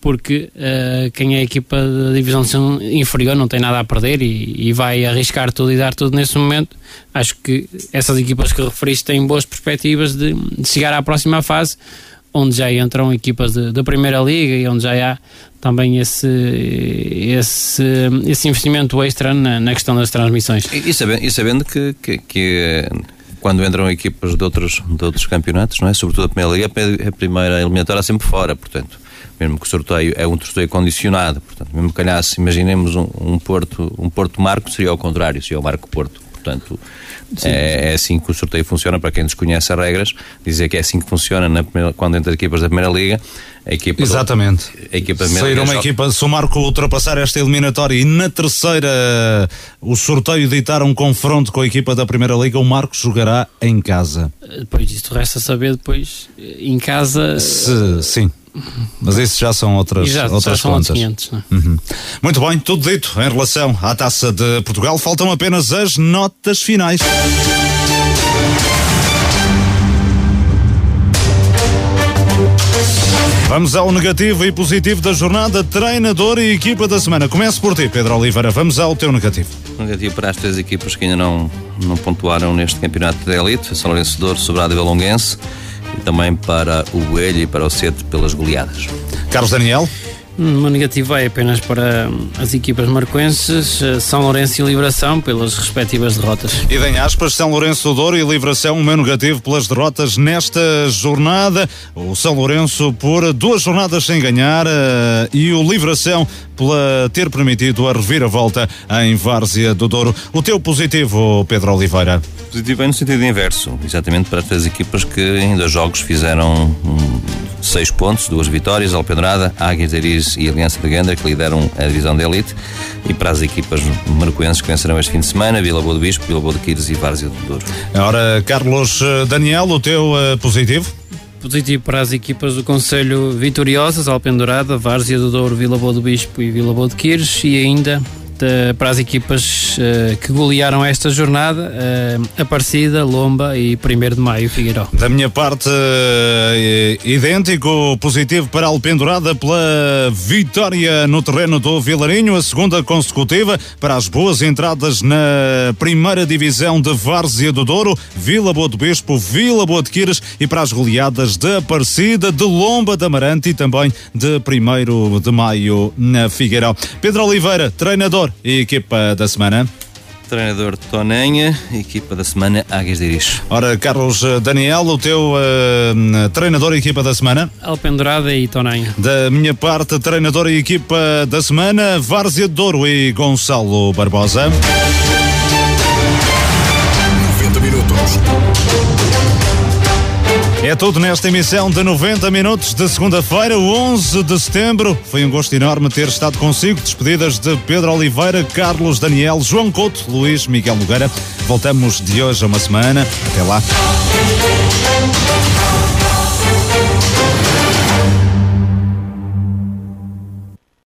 porque uh, quem é a equipa da divisão inferior não tem nada a perder e, e, vai arriscar tudo e dar tudo nesse momento. Acho que essas equipas que referiste têm boas perspectivas de, de chegar à próxima fase, onde já entram equipas da Primeira Liga e onde já há também esse, esse, esse investimento extra na, na questão das transmissões. E, e sabendo, e sabendo que, que, que quando entram equipas de outros, de outros campeonatos, não é? sobretudo a Primeira Liga, a primeira eliminatória é sempre fora, portanto mesmo que o sorteio é um sorteio condicionado, portanto, mesmo que calhasse, imaginemos um, um Porto, um Porto Marco, seria ao contrário, seria o Marco Porto. Portanto, é, é, assim que o sorteio funciona, para quem desconhece as regras, dizer que é assim que funciona na primeira, quando entra equipas da Primeira Liga. A equipa Exatamente. Do, a equipa Sair uma joga... equipa, se o Marco ultrapassar esta eliminatória e na terceira o sorteio ditar um confronto com a equipa da Primeira Liga, o Marco jogará em casa. Depois isto resta saber depois em casa. Se, sim. Mas isso já são outras, já, outras já contas. 500, é? uhum. Muito bem, tudo dito em relação à taça de Portugal. Faltam apenas as notas finais. Vamos ao negativo e positivo da jornada, treinador e equipa da semana. Começo por ti, Pedro Oliveira. Vamos ao teu negativo. Negativo para as três equipas que ainda não, não pontuaram neste campeonato de elite: São Lourenço Douro, Sobrado e Valonguense e também para o Boelho e para o Sete pelas goleadas. Carlos Daniel? Uma negativa é apenas para as equipas marcoenses, eh, São Lourenço e Liberação, pelas respectivas derrotas. E em aspas, São Lourenço do Douro e Liberação, o meu negativo pelas derrotas nesta jornada. O São Lourenço por duas jornadas sem ganhar eh, e o Liberação pela ter permitido a reviravolta em Várzea do Douro. O teu positivo, Pedro Oliveira? Positivo é no sentido inverso, exatamente para as equipas que em dois jogos fizeram um, seis pontos, duas vitórias, Alpedrada, Águias de Ariz e Aliança de Ganda, que lideram a divisão de elite, e para as equipas marcoenses que vencerão este fim de semana, Vila Boa do Bispo, Vila Boa de Quires e Várzea do Douro. Ora, Carlos eh, Daniel, o teu uh, positivo? positivo para as equipas do Conselho vitoriosas, Alpendurada, Várzea do Douro, Vila Boa do Bispo e Vila Boa de Quires e ainda de, para as equipas uh, que golearam esta jornada, uh, Aparecida, Lomba e 1 de Maio, Figueiró. Da minha parte, uh, idêntico, positivo para a Alpendurada pela vitória no terreno do Vilarinho, a segunda consecutiva para as boas entradas na primeira divisão de Várzea do Douro, Vila Boa do Bispo, Vila Boa de Quires e para as goleadas de Aparecida, de Lomba, de Amarante e também de 1 de Maio na Figueiró. Pedro Oliveira, treinador Treinador e equipa da semana. Treinador Tonenha, equipa da semana Águias de Iris. Ora, Carlos eh, Daniel, o teu uh, treinador e equipa da semana? Alpendurada e Tonenha. Da minha parte, treinador e equipa da semana, Várzea Douro e Gonçalo Barbosa. 90 minutos. É tudo nesta emissão de 90 minutos de segunda-feira, 11 de setembro. Foi um gosto enorme ter estado consigo. Despedidas de Pedro Oliveira, Carlos Daniel, João Couto, Luís Miguel Nogueira. Voltamos de hoje a uma semana. Até lá.